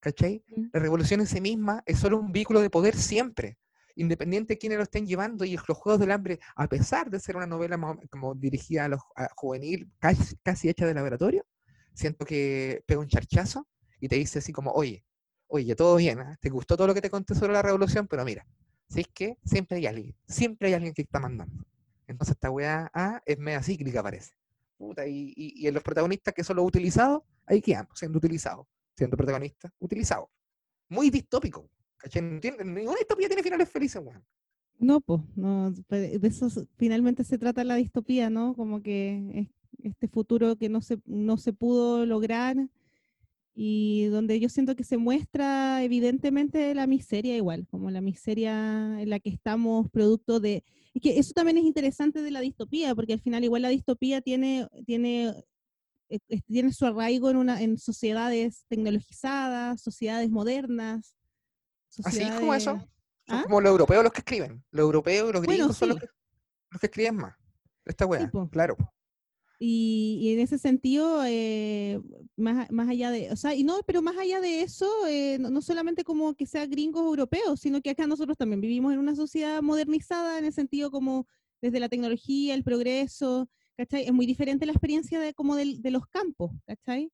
¿Cachai? La revolución en sí misma es solo un vehículo de poder siempre, independiente de quiénes lo estén llevando. Y los Juegos del Hambre, a pesar de ser una novela como dirigida a los juvenil, casi, hecha de laboratorio, siento que pega un charchazo y te dice así como, oye, oye, todo bien, ¿ah? te gustó todo lo que te conté sobre la revolución, pero mira, si es que siempre hay alguien, siempre hay alguien que está mandando. Entonces esta weá ah, es media cíclica, parece. Puta, y, y, en los protagonistas que son los utilizados, ahí quedan, siendo utilizados siendo protagonista, utilizado. Muy distópico. ¿cachai? Ninguna distopía tiene finales felices, weón. No, pues, no, de eso finalmente se trata la distopía, ¿no? Como que este futuro que no se, no se pudo lograr y donde yo siento que se muestra evidentemente la miseria igual, como la miseria en la que estamos producto de... Es que eso también es interesante de la distopía, porque al final igual la distopía tiene, tiene eh, tiene su arraigo en, una, en sociedades tecnologizadas, sociedades modernas. Así como eso. Son ¿Ah? como los europeos los que escriben. Los europeos, los gringos son los que, los que, escriben más. Esta wea, claro. Y, en ese sentido, eh, más, más, allá de, o sea, y no, pero más allá de eso, eh, no, no, solamente como que sea gringos europeos, sino que acá nosotros también vivimos en una sociedad modernizada en el sentido como desde la tecnología, el progreso, ¿cachai? Es muy diferente la experiencia de, como de, los campos, ¿cachai?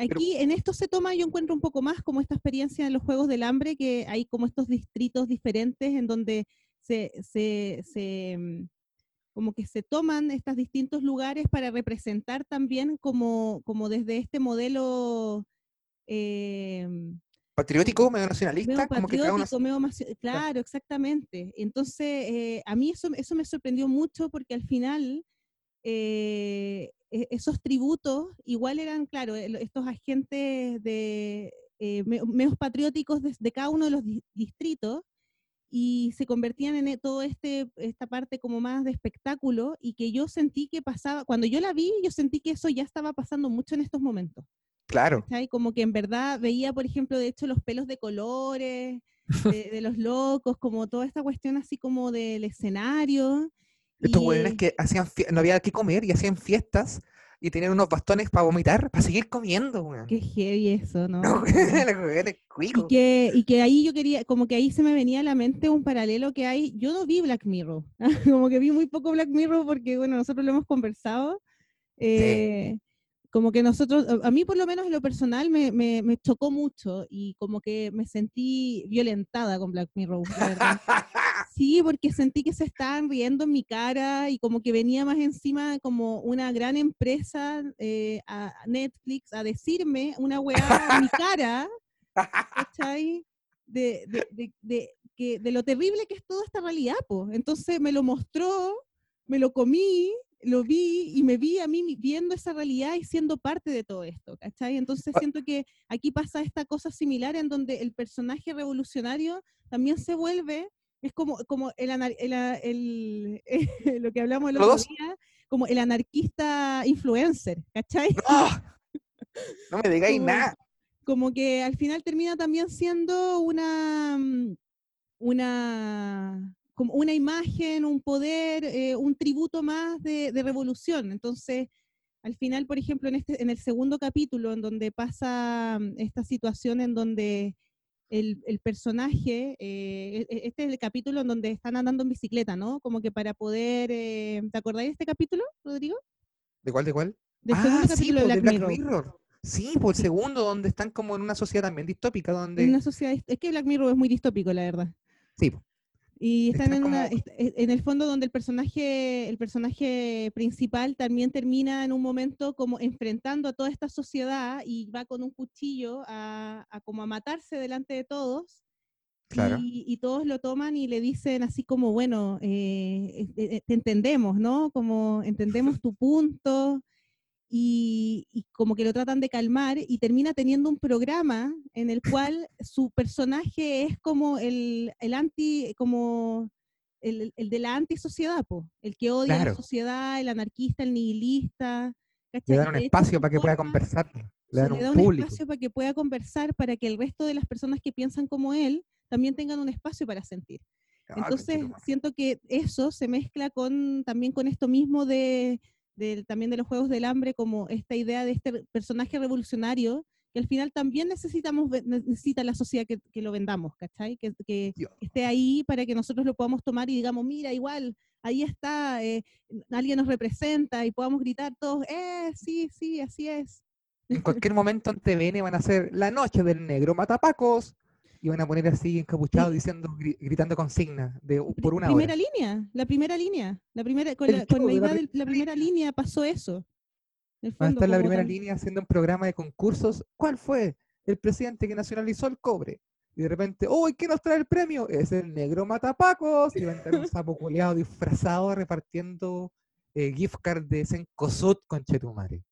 aquí en esto se toma, yo encuentro un poco más como esta experiencia de los Juegos del Hambre, que hay como estos distritos diferentes en donde se, se, mm, como que se toman estos distintos lugares para representar también como, como desde este modelo eh, patriótico, medio nacionalista, como que claro, exactamente. Entonces, eh, a mí eso, eso me sorprendió mucho porque al final eh, e-, esos tributos igual eran, claro, eh, estos agentes de eh, medios patrióticos de, cada uno de los distritos y se convertían en e-, todo este esta parte como más de espectáculo y que yo sentí que pasaba cuando yo la vi yo sentí que eso ya estaba pasando mucho en estos momentos claro ¿sabes? como que en verdad veía por ejemplo de hecho los pelos de colores de, de los locos como toda esta cuestión así como del escenario estos hueones que hacían no había que comer y hacían fiestas y tenían unos bastones para vomitar, para seguir comiendo, weón. Qué heavy eso, ¿no? y, que, y que ahí yo quería, como que ahí se me venía a la mente un paralelo que hay. Yo no vi Black Mirror, como que vi muy poco Black Mirror porque, bueno, nosotros lo hemos conversado. Eh, como que nosotros, a mí por lo menos en lo personal me, me, me, chocó mucho y como que me sentí violentada con Black Mirror. Sí, porque sentí que se estaban riendo en mi cara y como que venía más encima como una gran empresa eh, a Netflix a decirme una weá en mi cara, ¿cachai? De, de, de, que, de lo terrible que es toda esta realidad, pues. Entonces me lo mostró, me lo comí, lo vi y me vi a mí viendo esa realidad y siendo parte de todo esto, ¿cachai? Entonces Ah. siento que aquí pasa esta cosa similar en donde el personaje revolucionario también se vuelve, es como, como el, anar- el a- el- lo que hablamos el otro día, como el anarquista influencer, ¿cachai? ¡No! No me digáis Como- nada. como que al final termina también siendo una, mm, una, como una imagen, un poder, eh, un tributo más de, de revolución. Entonces, al final, por ejemplo, en, este, en el segundo capítulo, en donde pasa mm, esta situación en donde el, el personaje, eh, e- e- este es el capítulo en donde están andando en bicicleta, ¿no? Como que para poder, eh, ¿te acordáis de este capítulo, Rodrigo? ¿De cuál, de cuál? Del ah, segundo sí, capítulo de de Black, Black Mirror. Mirror. Sí, por el segundo, donde están como en una sociedad también distópica, En donde... una sociedad, es que Black Mirror es muy distópico, la verdad. Sí, po. Y están Están en, como- e- en el fondo donde el personaje, el personaje principal también termina en un momento como enfrentando a toda esta sociedad y va con un cuchillo a, a como a matarse delante de todos. claro. Y, y todos lo toman y le dicen así como, bueno, eh, eh, eh, te entendemos, ¿no? Como entendemos tu punto y, y como que lo tratan de calmar y termina teniendo un programa en el cual su personaje es como el, el anti, como el, el de la antisociedad, po, el que odia a la Claro. sociedad, el anarquista, el nihilista. Le ¿cachai? dan Y un espacio para que pueda conversar. Le dan le da un un público. espacio para que pueda conversar, para que el resto de las personas que piensan como él también tengan un espacio para sentir. Ah, Entonces, siento que eso se mezcla con también con esto mismo de, también de los Juegos del Hambre, como esta idea de este personaje revolucionario, que al final también necesitamos, necesita la sociedad que, que lo vendamos, ¿cachai? Que, que esté ahí para que nosotros lo podamos tomar y digamos, mira, igual, ahí está, eh, alguien nos representa y podamos gritar todos, eh, sí, sí, así es. En cualquier momento en TVN van a hacer La Noche del Negro Matapacos y van a poner así encapuchados diciendo, gri- gritando consignas de, por una primera hora. línea, la primera línea, la primera, con la, con show la de la idea de la primera línea pasó eso. Van a estar en la primera línea haciendo un programa de concursos. ¿Cuál fue el presidente que nacionalizó el cobre? Y de repente, ¡Uy! ¿Quién nos trae el premio? Es el negro Matapacos. Y va a estar un sapo culeado disfrazado repartiendo eh, gift card de Sencosud con Chetumare.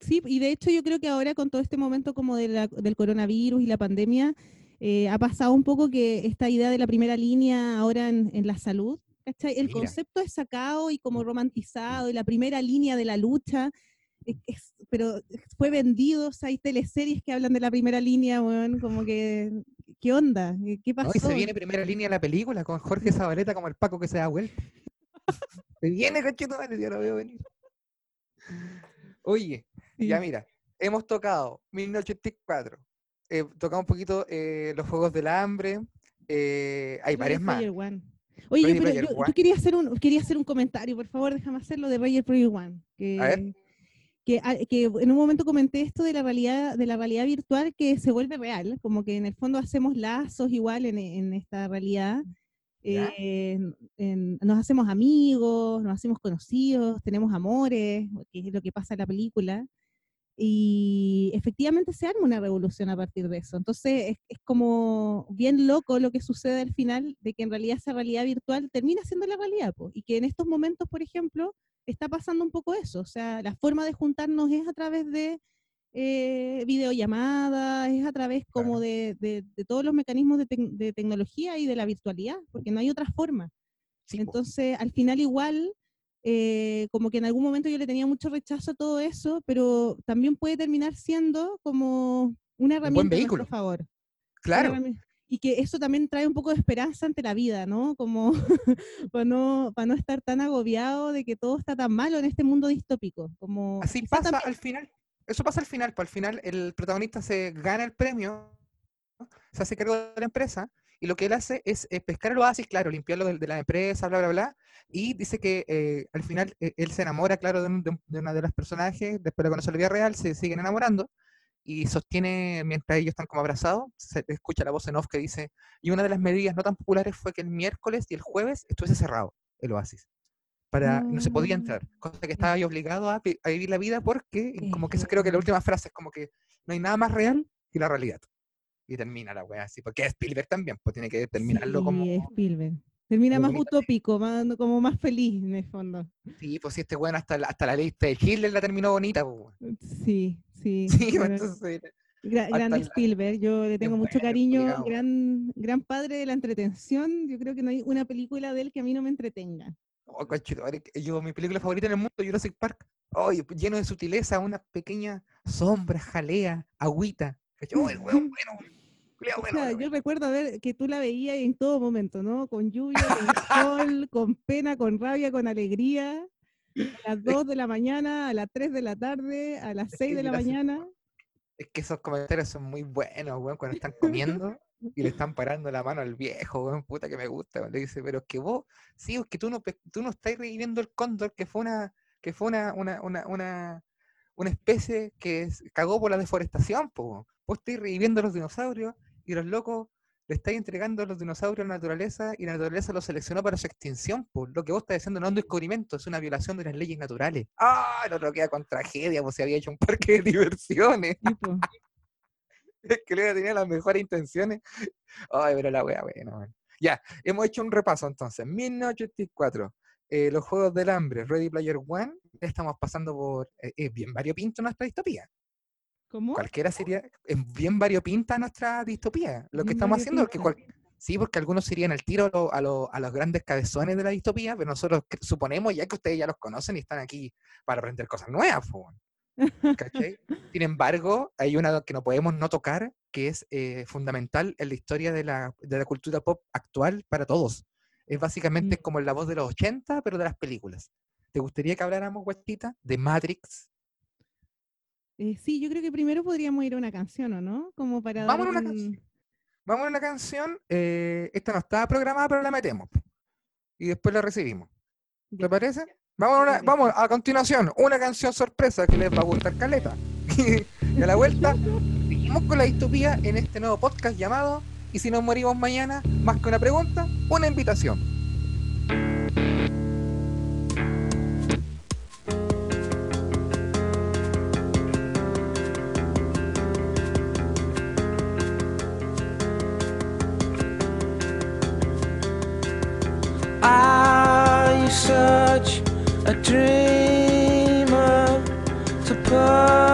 Sí, y de hecho yo creo que ahora con todo este momento como de la- del coronavirus y la pandemia, eh, ha pasado un poco que esta idea de la primera línea ahora en, en la salud, ¿cachai? El Mira. concepto es sacado y como romantizado, y la primera línea de la lucha, es- es- pero fue vendido, o sea, hay teleseries que hablan de la primera línea, weón, como que, ¿qué onda? ¿Qué- ¿Qué ¿no? pasó? Y se viene primera línea la película con Jorge Zabaleta como el Paco que se da vuelta. se viene, conchetumare, ya lo veo venir. Oye, Sí. Ya mira, hemos tocado 1984, eh, tocado un poquito eh, los Juegos del Hambre, eh, hay varias más. One. Oye, Ready pero yo, quería hacer un quería hacer un comentario, por favor, déjame hacerlo de Ready Player One. Que, A ver. Que, a- que en un momento comenté esto de la realidad de la realidad virtual que se vuelve real, como que en el fondo hacemos lazos igual en, en esta realidad. Eh, en- nos hacemos amigos, nos hacemos conocidos, tenemos amores, que es lo que pasa en la película. Y efectivamente se arma una revolución a partir de eso. Entonces es, es como bien loco lo que sucede al final, de que en realidad esa realidad virtual termina siendo la realidad. po, Y que en estos momentos, por ejemplo, está pasando un poco eso. O sea, la forma de juntarnos es a través de eh, videollamadas, es a través como Claro. de, de- de todos los mecanismos de, tec- de tecnología y de la virtualidad, porque no hay otra forma. Sí, po. Entonces, al final igual, eh, como que en algún momento yo le tenía mucho rechazo a todo eso, pero también puede terminar siendo como una herramienta a nuestro favor. Claro, Y que eso también trae un poco de esperanza ante la vida, ¿no? Como para no, para no estar tan agobiado de que todo está tan malo en este mundo distópico. Como así pasa también- al final. Eso pasa al final, pues al final el protagonista se gana el premio, se hace cargo de la empresa y lo que él hace es eh, pescar el oasis, claro, limpiarlo de, de la empresa, bla, bla, bla. Y dice que eh, al final eh, él se enamora, claro, de, un- de un- de una de las personajes, después de conocer la vida real, se siguen enamorando y sostiene, mientras ellos están como abrazados, se escucha la voz en off que dice, y una de las medidas no tan populares fue que el miércoles y el jueves estuviese cerrado el oasis. Para, no se podía Ah. entrar, cosa que estaba ahí obligado a, a vivir la vida porque, como que eso creo que la última frase es como que no hay nada más real que la realidad. Y termina la wea así, porque Spielberg también, pues tiene que terminarlo Sí, como... Spielberg. Termina más utópico, más, como más feliz en el fondo. Sí, pues sí, este weón hasta, la- hasta la lista de Hitler la terminó bonita, pues. weón. Sí, sí. Sí, pues, bueno, entonces. Spielberg, yo le tengo mucho cariño, gran, gran padre de la entretención. Yo creo que no hay una película de él que a mí no me entretenga. Oh, yo, mi película favorita en el mundo, Jurassic Park. Ay, lleno de sutileza, una pequeña sombra, jalea, agüita. Oh, el weón bueno, O sea, yo recuerdo ver que tú la veías en todo momento, ¿no? Con lluvia, con sol, con pena, con rabia, con alegría. A las 2 de la mañana, a las 3 de la tarde, a las 6 que de la mañana. Es que esos comentarios son muy buenos, weón, cuando están comiendo y le están parando la mano al viejo, weón, puta que me gusta. Le dice, pero es que vos, sí, es que tú no, tú no estás reviviendo el cóndor, que fue una, que fue una, una, una, una, una especie que cagó por la deforestación, po. Vos estáis reviviendo los dinosaurios y los locos le estáis entregando los dinosaurios a la naturaleza y la naturaleza los seleccionó para su extinción, po. Lo que vos estás diciendo no es un descubrimiento, es una violación de las leyes naturales. ¡Ah! El otro queda con tragedia, pues se había hecho un parque de diversiones. Es que Leo tenía las mejores intenciones. Ay, pero la wea, bueno, bueno. Ya, hemos hecho un repaso entonces. 1984, eh, los Juegos del Hambre, Ready Player One. Estamos pasando por. eh, Es bien variopinto nuestra distopía. ¿Cómo? Cualquiera sería. Es bien variopinta nuestra distopía. Lo que Bien estamos haciendo, porque variopinta. cual- sí, porque algunos se irían al tiro a, lo- a lo- a los grandes cabezones de la distopía, pero nosotros suponemos, ya que ustedes ya los conocen y están aquí para aprender cosas nuevas. ¿cachai? Sin embargo, hay una que no podemos no tocar, que es eh, fundamental en la historia de la, de la cultura pop actual para todos. Es básicamente Mm. como la voz de los 80, pero de las películas. ¿Te gustaría que habláramos, Guastita, de Matrix? Eh, sí, yo creo que primero podríamos ir a una canción, ¿o no? Como para Vamos dar a una un- canción. Vamos a una canción. eh, esta no estaba programada, pero la metemos. Y después la recibimos. ¿Te parece? Vamos a, una- vamos a continuación, una canción sorpresa que les va a gustar caleta. y a la vuelta, seguimos con la distopía en este nuevo podcast llamado Y si nos morimos mañana, más que una pregunta, una invitación. Such a dreamer. To put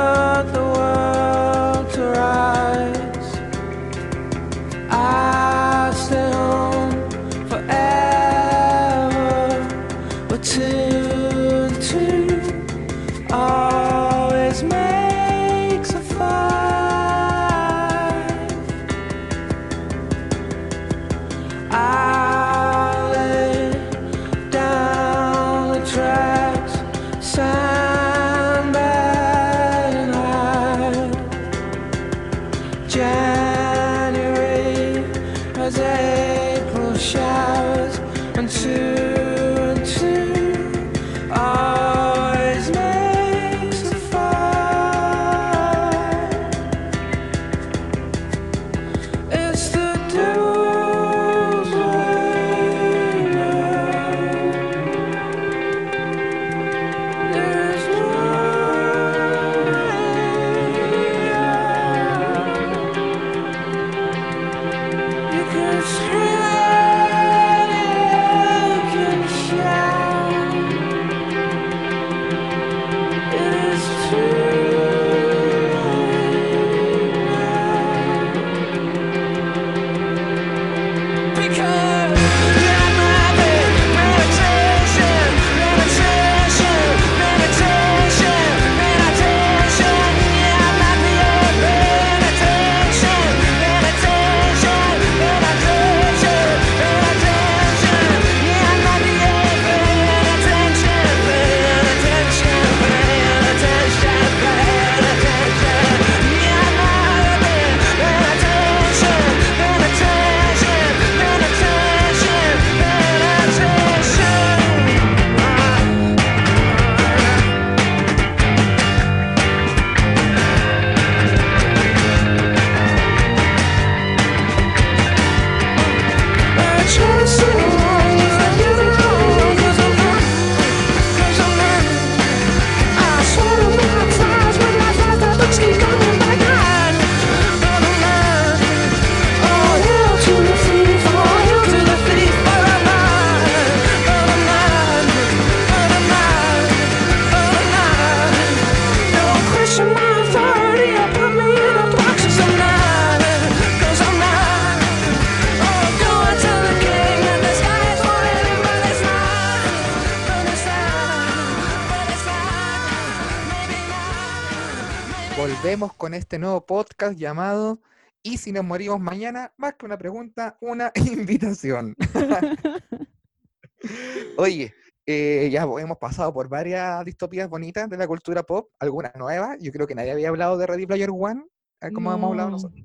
este nuevo podcast llamado ¿Y si nos morimos mañana? Más que una pregunta, una invitación. Oye, eh, ya hemos pasado por varias distopías bonitas de la cultura pop, algunas nuevas. Yo creo que nadie había hablado de Ready Player One, eh, como hemos hablado No. nosotros,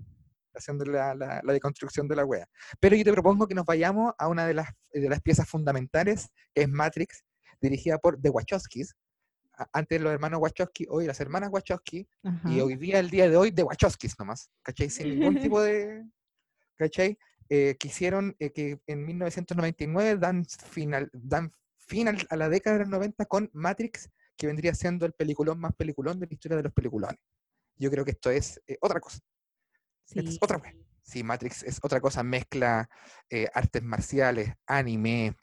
haciendo la, la, la deconstrucción de la wea. Pero yo te propongo que nos vayamos a una de las, de las piezas fundamentales, que es Matrix, dirigida por The Wachowskis. Antes los hermanos Wachowski, hoy las hermanas Wachowski, Ajá. y hoy día, el día de hoy, The Wachowskis nomás, ¿cachai? Sin ningún tipo de, ¿cachai? Eh, que hicieron eh, que en 1999 dan, final, dan fin a la década de los 90 con Matrix, que vendría siendo el peliculón más peliculón de la historia de los peliculones. Yo creo que esto es eh, otra cosa. Es Sí. otra. Sí, Matrix es otra cosa, mezcla eh, artes marciales, anime,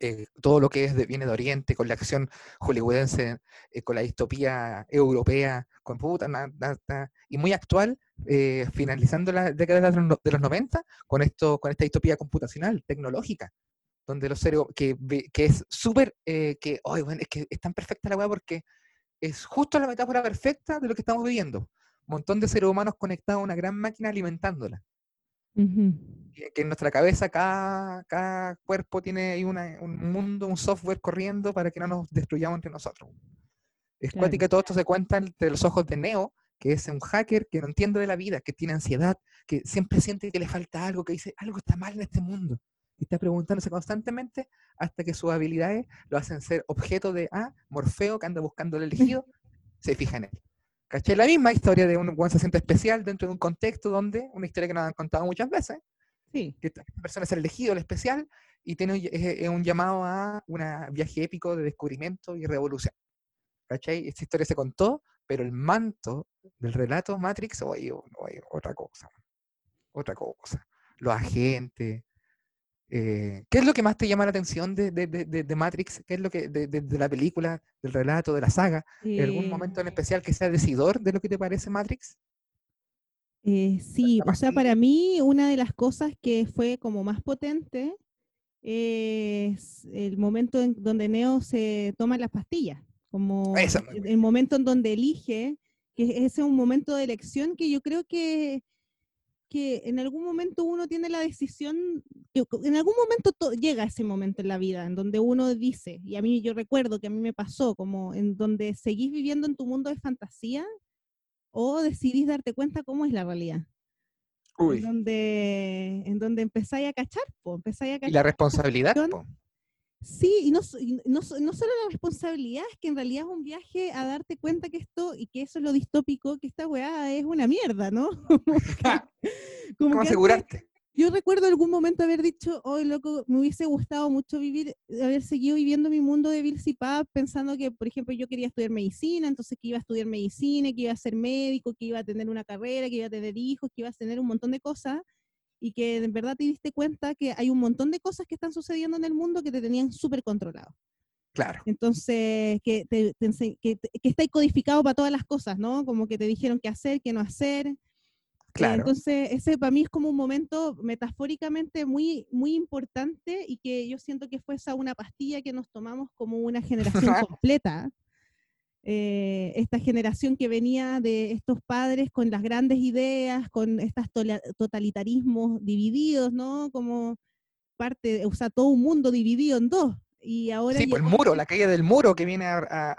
eh, todo lo que viene de Oriente, con la acción hollywoodense, eh, con la distopía europea, con puta, na- na- na- y muy actual, eh, finalizando la década de los, no- de los 90, con, esto, con esta distopía computacional, tecnológica, donde los seres, que, que es súper, que, ay, bueno, es que es tan perfecta la weá porque es justo la metáfora perfecta de lo que estamos viviendo. Un montón de seres humanos conectados a una gran máquina alimentándola Ujú. Que que en nuestra cabeza cada, cada cuerpo tiene ahí una- un mundo, un software corriendo para que no nos destruyamos entre nosotros. Es Claro. que todo esto se cuenta entre los ojos de Neo, que es un hacker que no entiende de la vida, que tiene ansiedad, que siempre siente que le falta algo, que dice algo está mal en este mundo. Y está preguntándose constantemente hasta que sus habilidades lo hacen ser objeto de, ah, Morfeo, que anda buscando el elegido, se fija en él. ¿Cachai? La misma historia de un buen se siente especial dentro de un contexto donde, una historia que nos han contado muchas veces, Sí. que esta persona es el elegido, el especial, y tiene es, es un llamado a un viaje épico de descubrimiento y revolución. ¿Cachai? Esta historia se contó, pero el manto del relato Matrix, oye, oye, otra cosa. Otra cosa. Los agentes. eh, ¿Qué es lo que más te llama la atención de, de- de- de- de Matrix? ¿Qué es lo que de, la película, del relato, de la saga? ¿Algún Eh, momento en especial que sea decidor de lo que te parece Matrix? Eh, sí, o sea, para mí una de las cosas que fue como más potente es el momento en donde Neo se toma las pastillas, como Esa el, momento en donde elige, que ese es un momento de elección que yo creo que, que en algún momento uno tiene la decisión, en algún momento to- llega ese momento en la vida, en donde uno dice, y a mí yo recuerdo que a mí me pasó, como en donde seguís viviendo en tu mundo de fantasía o decidís darte cuenta cómo es la realidad. En Uy. donde, en donde empezáis a cachar, po, empezáis a Y cachar. la responsabilidad, po. Sí, y no, y no, no solo la responsabilidad, es que en realidad es un viaje a darte cuenta que esto, y que eso es lo distópico, que esta weá es una mierda, ¿no? Como que- como ¿Cómo que asegurarte? Yo recuerdo algún momento haber dicho, hoy loco, me hubiese gustado mucho vivir, haber seguido viviendo mi mundo de Bill Pap, pensando que, por ejemplo, yo quería estudiar medicina, entonces que iba a estudiar medicina, que iba a ser médico, que iba a tener una carrera, que iba a tener hijos, que iba a tener un montón de cosas, y que en verdad te diste cuenta que hay un montón de cosas que están sucediendo en el mundo que te tenían súper controlado. Claro. Entonces, que, te, te que, que está codificado para todas las cosas, ¿no? Como que te dijeron qué hacer, qué no hacer. Claro. Entonces, ese para mí es como un momento metafóricamente muy, muy importante y que yo siento que fue esa una pastilla que nos tomamos como una generación completa. Eh, esta generación que venía de estos padres con las grandes ideas, con estos totalitarismos divididos, ¿no? Como parte, o sea, todo un mundo dividido en dos. Y ahora Sí, pues el muro, la caída del muro que viene a, a-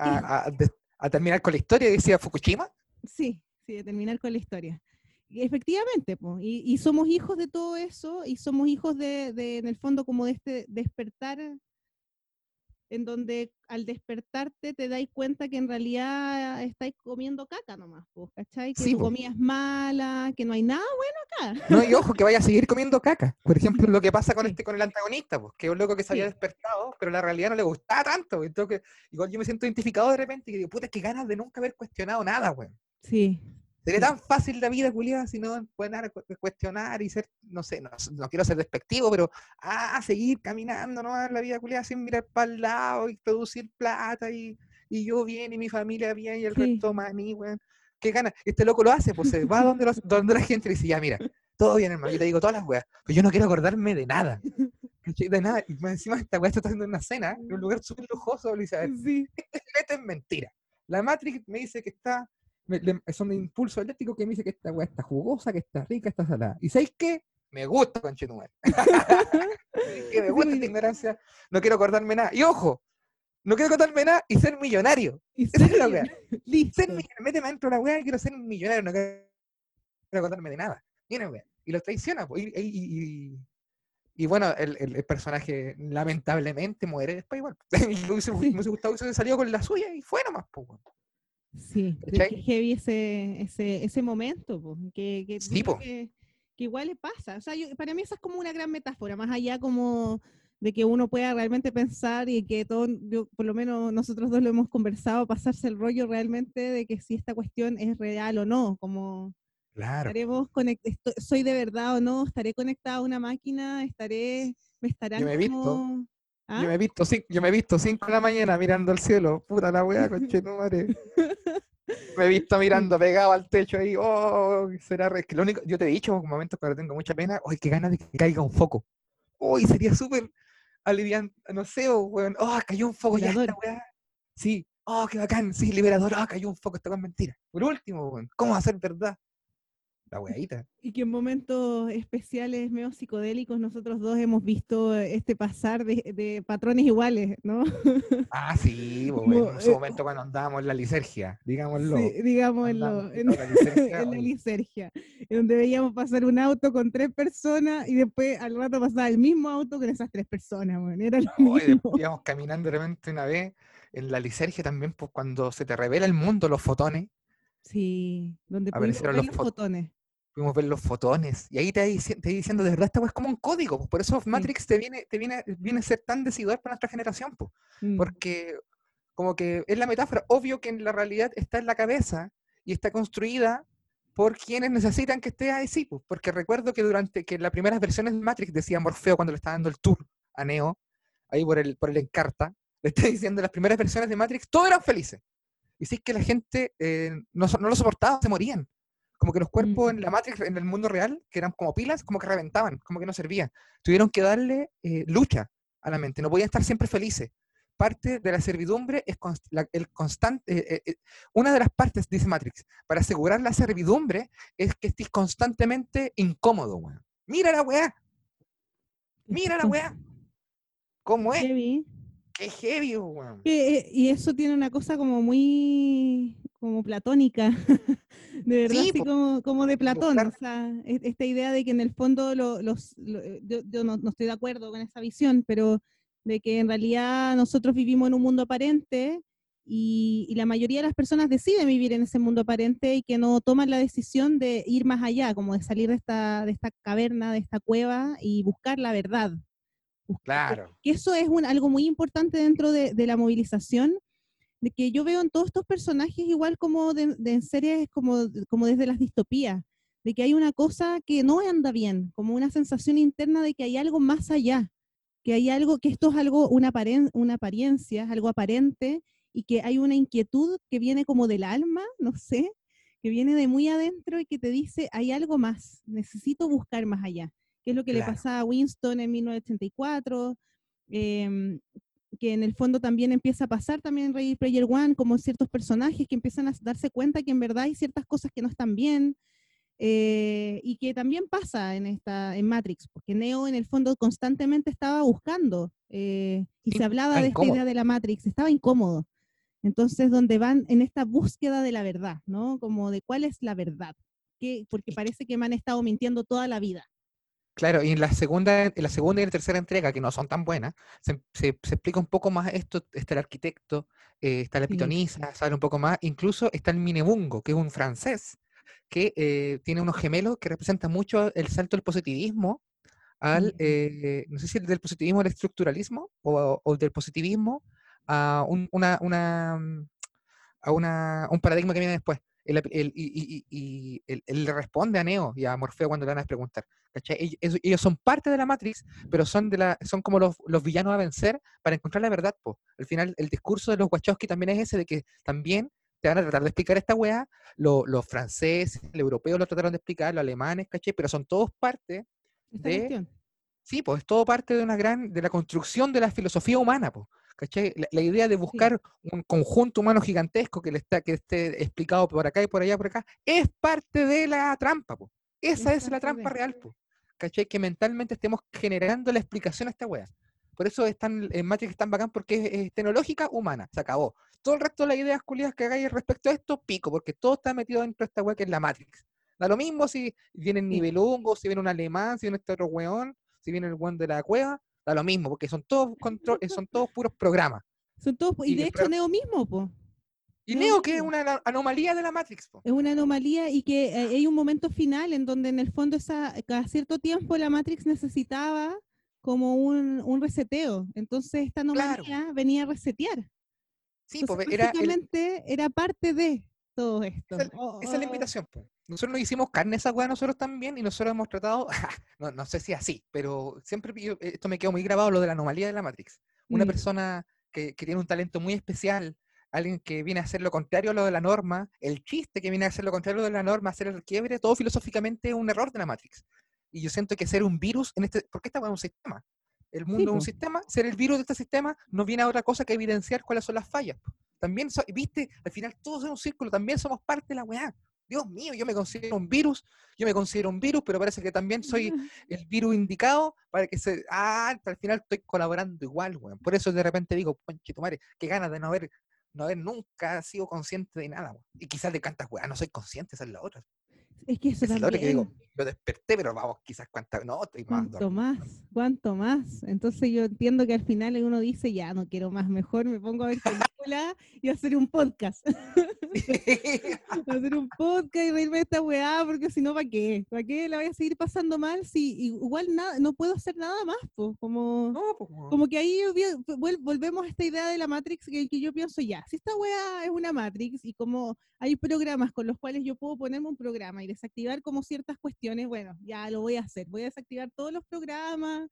a- a terminar con la historia, decía Fukushima. Sí, sí, de terminar con la historia. Efectivamente, po, y, y somos hijos de todo eso, y somos hijos de, de, en el fondo, como de este despertar, en donde al despertarte te dais cuenta que en realidad estáis comiendo caca nomás, po, ¿cachai? Que Sí, tu comida es mala, que no hay nada bueno acá. No, y ojo, que vaya a seguir comiendo caca. Por ejemplo, lo que pasa con Sí. este con el antagonista, pues, que es un loco que se había Sí. despertado, pero la realidad no le gustaba tanto. Entonces, igual yo me siento identificado de repente y digo, puta, qué ganas de nunca haber cuestionado nada, güey. Sí, Sería tan fácil la vida, culiada, si no pueden cuestionar y ser, no sé, no, no quiero ser despectivo, pero ah, seguir caminando ¿no? la vida culiada sin mirar para el lado y producir plata y, y yo bien y mi familia bien y el Sí. resto maní, weón. Qué ganas. Este loco lo hace, pues se va donde, los- donde la gente y dice, ya, mira, todo bien, hermano, yo te digo todas las weas, pero yo no quiero acordarme de nada. De nada. Y más encima esta wea se está haciendo una cena en un lugar súper lujoso. Le ver, sí, filete es mentira. La Matrix me dice que está me- le- son de impulso eléctrico que me dice que esta weá está jugosa, que está rica, está salada. ¿Y sabéis qué? Me gusta, conchetumare. que me gusta esta ignorancia. No quiero acordarme nada. Y ojo, no quiero acordarme nada y ser millonario. Y Esa es la ser- weá. Listo. Ser millonario. Méteme dentro de la weá y quiero ser millonario. No quiero acordarme de nada. Mira, weá. Y lo traiciona. po, Y, y- y- y- y bueno, el, el- el personaje lamentablemente muere después igual. Y me hubiese, me hubiese gustado que hubiese salido con la suya y fue nomás, po. Sí, ¿Cachai? que heavy ese, ese, ese momento, po, que, que, yo Sí, que, que igual le pasa. O sea, yo- para mí esa es como una gran metáfora, más allá como de que uno pueda realmente pensar y que todo, yo, por lo menos nosotros dos lo hemos conversado, pasarse el rollo realmente de que si esta cuestión es real o no, como Claro. estaremos soy de verdad o no, estaré conectada a una máquina, estaré, me estarán me he visto. como- ¿Ah? Yo me he visto cin- yo me he visto 5 de la mañana mirando al cielo. Puta la weá, conchetumare. Me he visto mirando pegado al techo ahí. Oh, será re- que lo único, yo te he dicho en momentos cuando tengo mucha pena, hoy qué ganas de que caiga un foco. Hoy sería súper aliviante, no sé, oh, weón. Oh, cayó un foco ya esta weá. Sí, oh, qué bacán, sí, liberador. Oh, cayó un foco, weá es mentira. Por último, weón, ¿cómo hacer verdad? La weadita. Y que en momentos especiales, medio psicodélicos, nosotros dos hemos visto este pasar de, de patrones iguales, ¿no? Ah, sí, pues, Mo- weón, en su eh, momento cuando andábamos en la lisergia, digámoslo. Sí, digamos, en, la lisergia, en la lisergia, donde veíamos pasar un auto con tres personas y después al rato pasaba el mismo auto con esas tres personas, bueno, era lo mismo. íbamos caminando de repente una vez en la lisergia también, pues cuando se te revela el mundo, los fotones, Sí, donde Aparecieron los los fot- fotones. Pudimos ver los fotones, y ahí te vas diciendo, de verdad, esta es como un código, pues, por eso Matrix te viene, te viene, viene a ser tan decidor para nuestra generación, pues, Mm, porque como que es la metáfora, obvio que en la realidad está en la cabeza y está construida por quienes necesitan que esté así, pues, porque recuerdo que durante que las primeras versiones de Matrix decía Morfeo cuando le estaba dando el tour a Neo, ahí por el, por el Encarta, le está diciendo las primeras versiones de Matrix, todos eran felices. Y si es que la gente eh, no, no lo soportaba, se morían. Como que los cuerpos Mm. en la Matrix, en el mundo real, que eran como pilas, como que reventaban, como que no servían. Tuvieron que darle eh, lucha a la mente, no podían estar siempre felices. Parte de la servidumbre es const- la- el constante. eh, eh, una de las partes, dice Matrix, para asegurar la servidumbre es que estés constantemente incómodo, weón. Mira la weá, mira la weá. ¿Cómo es? heavy. Qué heavy, weón. Eh, y eso tiene una cosa como muy como platónica, de verdad, Sí, así como, como de Platón, buscar- o sea, e- esta idea de que en el fondo lo- los, lo- eh, yo, yo no, no estoy de acuerdo con esa visión, pero de que en realidad nosotros vivimos en un mundo aparente y, y la mayoría de las personas deciden vivir en ese mundo aparente y que no toman la decisión de ir más allá, como de salir de esta, de esta caverna, de esta cueva y buscar la verdad. Buscar- Claro. que eso es un- algo muy importante dentro de, de la movilización, de que yo veo en todos estos personajes igual como de, de en series como, como desde las distopías, de que hay una cosa que no anda bien, como una sensación interna de que hay algo más allá, que hay algo, que esto es algo, una, aparen- una apariencia, algo aparente, y que hay una inquietud que viene como del alma, no sé, que viene de muy adentro y que te dice, hay algo más, necesito buscar más allá que es lo que le Claro. pasa a Winston en 1984, em, que en el fondo también empieza a pasar también en Ready Player One, como ciertos personajes que empiezan a darse cuenta que en verdad hay ciertas cosas que no están bien, eh, y que también pasa en, esta, en Matrix, porque Neo en el fondo constantemente estaba buscando, eh, y Sí, se hablaba de esta idea de la Matrix, estaba incómodo. Entonces, donde van en esta búsqueda de la verdad, ¿no? Como de cuál es la verdad, que, porque parece que me han estado mintiendo toda la vida. Claro, y en la segunda, en la segunda y la tercera entrega, que no son tan buenas, se, se- se explica un poco más esto, está el arquitecto, eh, está la Sí. pitonisa, sale un poco más, incluso está el Minebungo, que es un francés, que eh, tiene unos gemelos que representan mucho el salto del positivismo al, eh, no sé si del positivismo al estructuralismo o, o del positivismo a un, una, una, a una, un paradigma que viene después. Y, y- y- y él, él le responde a Neo y a Morfeo cuando le van a preguntar. Ellos, ellos son parte de la Matrix, pero son, de la, son como los, los villanos a vencer para encontrar la verdad. Po. Al final, el discurso de los Wachowski también es ese, de que también te van a tratar de explicar esta weá. lo- los franceses, los europeos lo trataron de explicar, los alemanes, ¿cachai? Pero son todos parte de- cuestión. Sí, pues es todo parte de una gran, de la construcción de la filosofía humana, pues. ¿Cachai? La, la idea de buscar un conjunto humano gigantesco que, le está, que esté explicado por acá y por allá, por acá, es parte de la trampa. po. Esa Es la trampa real. po. ¿Cachai? Que mentalmente estemos generando la explicación a esta wea. Por eso es tan, en Matrix es tan bacán porque es, es tecnológica humana, se acabó. Todo el resto de las ideas culiadas que hagáis respecto a esto, pico, porque todo está metido dentro de esta wea que es la Matrix. Da lo mismo si viene el nivelungo, si viene un alemán, si viene este otro weón, si viene el weón de la cueva, da lo mismo, porque son todos control, eh, son todos puros programas. Son todos, y Y de hecho Neo mismo, po. Y Neo, que es una anomalía de la Matrix, po. Es una anomalía y que eh, hay un momento final en donde en el fondo esa, cada cierto tiempo la Matrix necesitaba como un, un reseteo. Entonces esta Claro. anomalía venía a resetear. Sí, Entonces, pues era el- era parte de todo esto. Esa, Oh, esa es la oh, invitación. po. Nosotros nos hicimos carne esa weá nosotros también y nosotros hemos tratado, no, no sé si así, pero siempre yo- esto me quedó muy grabado lo de la anomalía de la Matrix. Una mm, persona que, que tiene un talento muy especial, alguien que viene a hacer lo contrario a lo de la norma, el chiste que viene a hacer lo contrario a lo de la norma, hacer el quiebre, todo filosóficamente es un error de la Matrix. Y yo siento que ser un virus en este, porque esta es un sistema. El mundo es un sistema, ser el virus de este sistema no viene a otra cosa que evidenciar cuáles son las fallas. También, so- viste, al final todos en un círculo, también somos parte de la weá. Dios mío, yo me considero un virus, yo me considero un virus, pero parece que también soy el virus indicado para que se. Ah, al final estoy colaborando igual, weón. Por eso de repente digo, ponche tu madre, qué ganas de no haber, no haber nunca sido consciente de nada, weón. Y quizás de cuántas weas no soy consciente, esa es la otra. Es que eso es la otra que digo, también. lo desperté, pero vamos, quizás cuántas. No, estoy más ¿Cuánto dormido. más? ¿Cuánto más? Entonces yo entiendo que al final uno dice, ya no quiero más, mejor me pongo a ver película y hacer un podcast. hacer un podcast y reírme de esta weá, porque si no, ¿para qué? ¿Para qué la voy a seguir pasando mal si igual nada, no puedo hacer nada más? Pues, como, no, pues, weón. como que ahí volvemos a esta idea de la Matrix que, que yo pienso ya, si esta weá es una Matrix y como hay programas con los cuales yo puedo ponerme un programa y desactivar como ciertas cuestiones, bueno, ya lo voy a hacer, voy a desactivar todos los programas,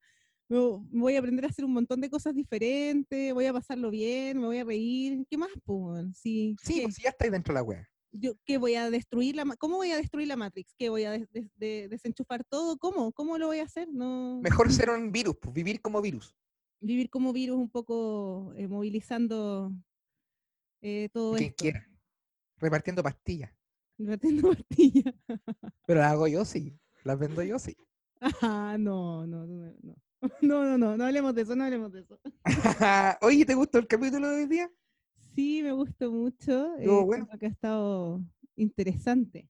voy a aprender a hacer un montón de cosas diferentes, voy a pasarlo bien, me voy a reír, ¿qué más? Pues, sí, Sí, pues ya estáis dentro de la wea. yo, ¿qué voy a destruir la, cómo voy a destruir la Matrix? ¿Qué voy a des- des- de- desenchufar todo? ¿Cómo? ¿Cómo lo voy a hacer? No Mejor ser un virus, pues, vivir como virus. vivir como virus un poco eh, movilizando eh, todo Quien esto. quiera. Repartiendo pastillas. Repartiendo pastillas. Pero las hago yo sí. Las vendo yo sí. Ah, no, no, no, no. No, no, no, no hablemos de eso, no hablemos de eso. Oye, ¿te gustó el capítulo de hoy día? Sí, me gustó mucho. Estuvo eh, bueno. creo que ha estado interesante.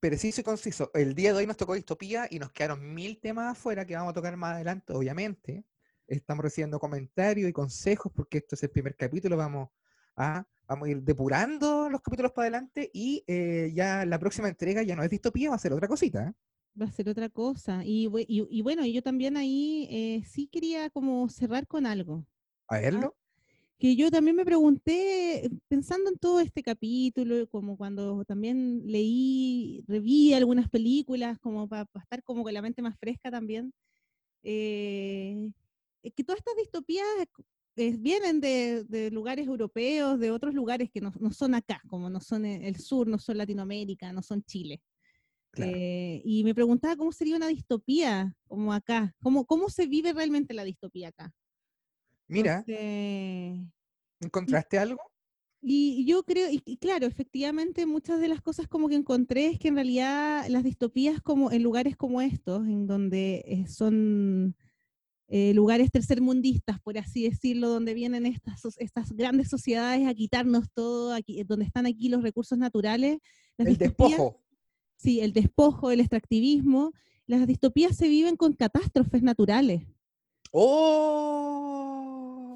Preciso y conciso. El día de hoy nos tocó distopía y nos quedaron mil temas afuera que vamos a tocar más adelante, obviamente. Estamos recibiendo comentarios y consejos porque esto es el primer capítulo. Vamos a, vamos a ir depurando los capítulos para adelante y eh, ya la próxima entrega ya no es distopía, va a ser otra cosita. ¿Eh? Va a ser otra cosa. Y, y, y bueno, yo también ahí eh, sí quería como cerrar con algo. A verlo. que yo también me pregunté, pensando en todo este capítulo, como cuando también leí, reví algunas películas, como para estar como con la mente más fresca también, eh, eh, que todas estas distopías eh, vienen de, de lugares europeos, de otros lugares que no, no son acá, como no son e- el sur, no son Latinoamérica, no son Chile. Claro. Eh, y me preguntaba cómo sería una distopía como acá, cómo, cómo se vive realmente la distopía acá. Mira, Entonces, ¿encontraste algo? y yo creo, y, y claro, efectivamente muchas de las cosas como que encontré es que en realidad las distopías como en lugares como estos, en donde eh, son eh, lugares tercermundistas, por así decirlo, donde vienen estas, estas grandes sociedades a quitarnos todo, aquí, donde están aquí los recursos naturales. las El distopías- despojo. Sí, el despojo, el extractivismo. Las distopías se viven con catástrofes naturales. ¡Oh!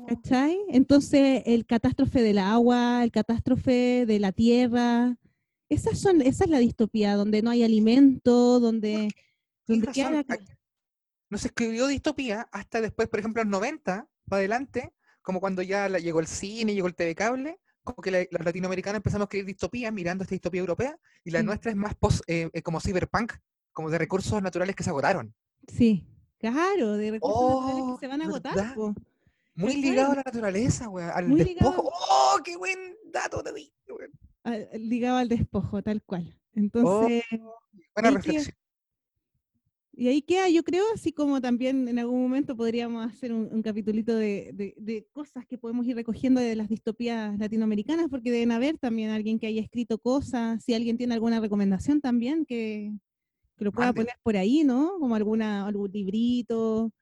¿Cachai? Entonces, el catástrofe del agua, el catástrofe de la tierra, esas son, esa es la distopía, donde no hay alimento, donde, donde queda No se escribió distopía hasta después, por ejemplo, en los 90, para adelante, como cuando ya llegó el cine, llegó el TV cable, como que la- los latinoamericanos empezamos a escribir distopía mirando esta distopía europea, y la Mm. nuestra es más post, eh, eh, como cyberpunk, como de recursos naturales que se agotaron. Sí, claro, de recursos naturales Oh, que se van a agotar. Muy ligado a la naturaleza, weón, al Muy ligado despojo. ¡Oh, qué buen dato te di! al- ligado al despojo, tal cual. Entonces, Buena hay que- reflexión. Y ahí queda, yo creo, así como también en algún momento podríamos hacer un, un capitulito de, de- de cosas que podemos ir recogiendo de las distopías latinoamericanas, porque deben haber también alguien que haya escrito cosas, si alguien tiene alguna recomendación también, que, que lo pueda poner por ahí, ¿no? Como alguna, algún librito,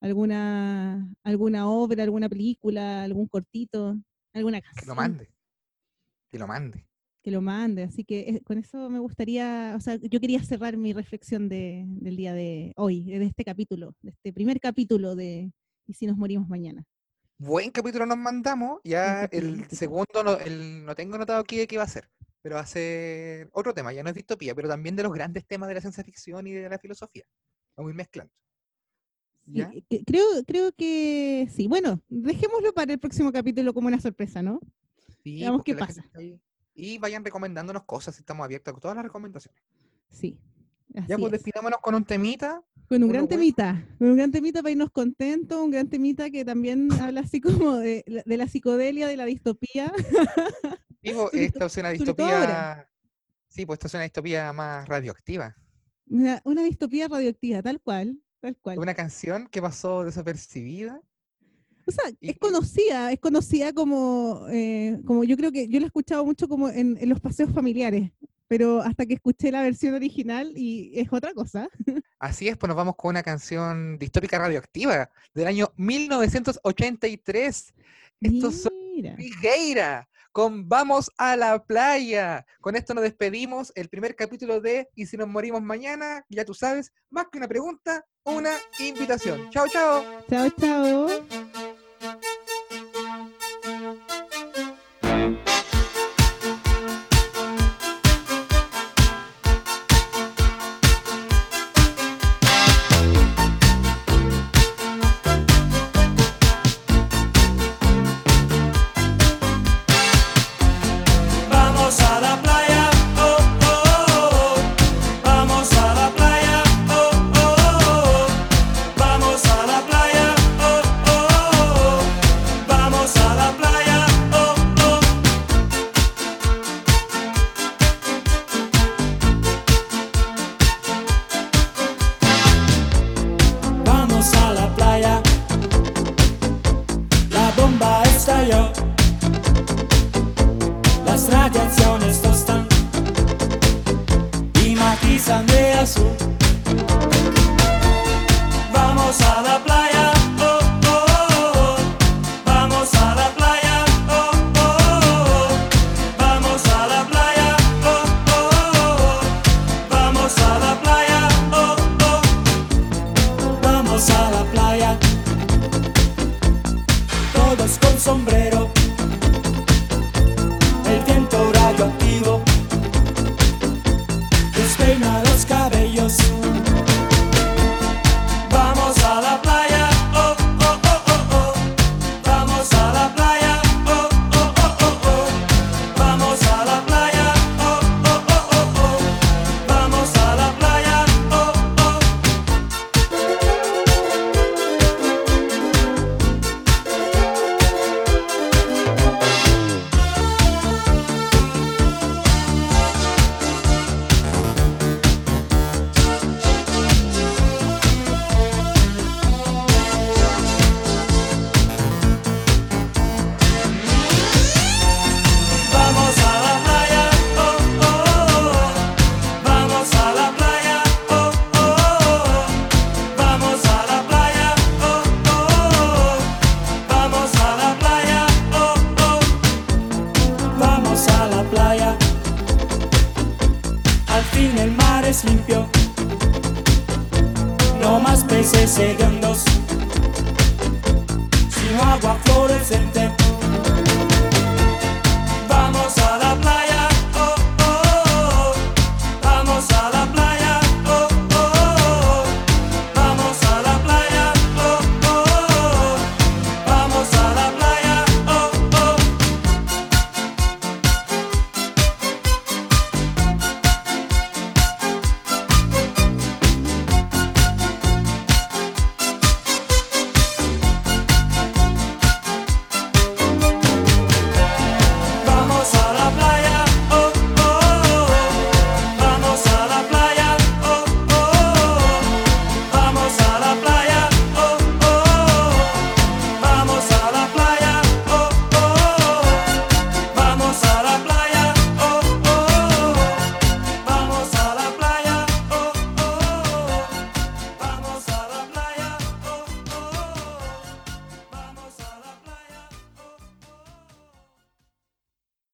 alguna, alguna obra, alguna película, algún cortito, alguna Que canción lo mande. Que lo mande. Que lo mande. Así que eh, con eso me gustaría, o sea, yo quería cerrar mi reflexión de- del día de hoy, de este capítulo, de este primer capítulo de ¿Y si nos morimos mañana? Buen capítulo nos mandamos. Ya el segundo no, el- no tengo notado de qué va a ser. Pero va a ser otro tema, ya no es distopía, pero también de los grandes temas de la ciencia ficción y de la filosofía. Vamos a ir mezclando. Creo, creo que sí. Bueno, dejémoslo para el próximo capítulo como una sorpresa, ¿no? Sí, Veamos porque qué pasa. está ahí. Y vayan recomendándonos cosas, estamos abiertos a todas las recomendaciones. Sí. Ya pues es. despidámonos con un temita. Con un gran bueno. temita, con un gran temita para irnos contentos, un gran temita que también habla así como de, la- de la psicodelia, de la distopía. Po, Sobre esta es una distopía. Sí, pues esta es una distopía más radioactiva. Una, una distopía radioactiva, tal cual, tal cual. Una canción que pasó desapercibida. O sea, es conocida, es conocida como, eh, como yo creo que yo la he escuchado mucho como en, en los paseos familiares, pero hasta que escuché la versión original y es otra cosa. Así es, pues nos vamos con una canción distópica radioactiva del año 1983. Estos son Figueira con Vamos a la playa. Con esto nos despedimos. El primer capítulo de Y si nos morimos mañana, ya tú sabes, más que una pregunta, una invitación. Chao, chao. chao, chao.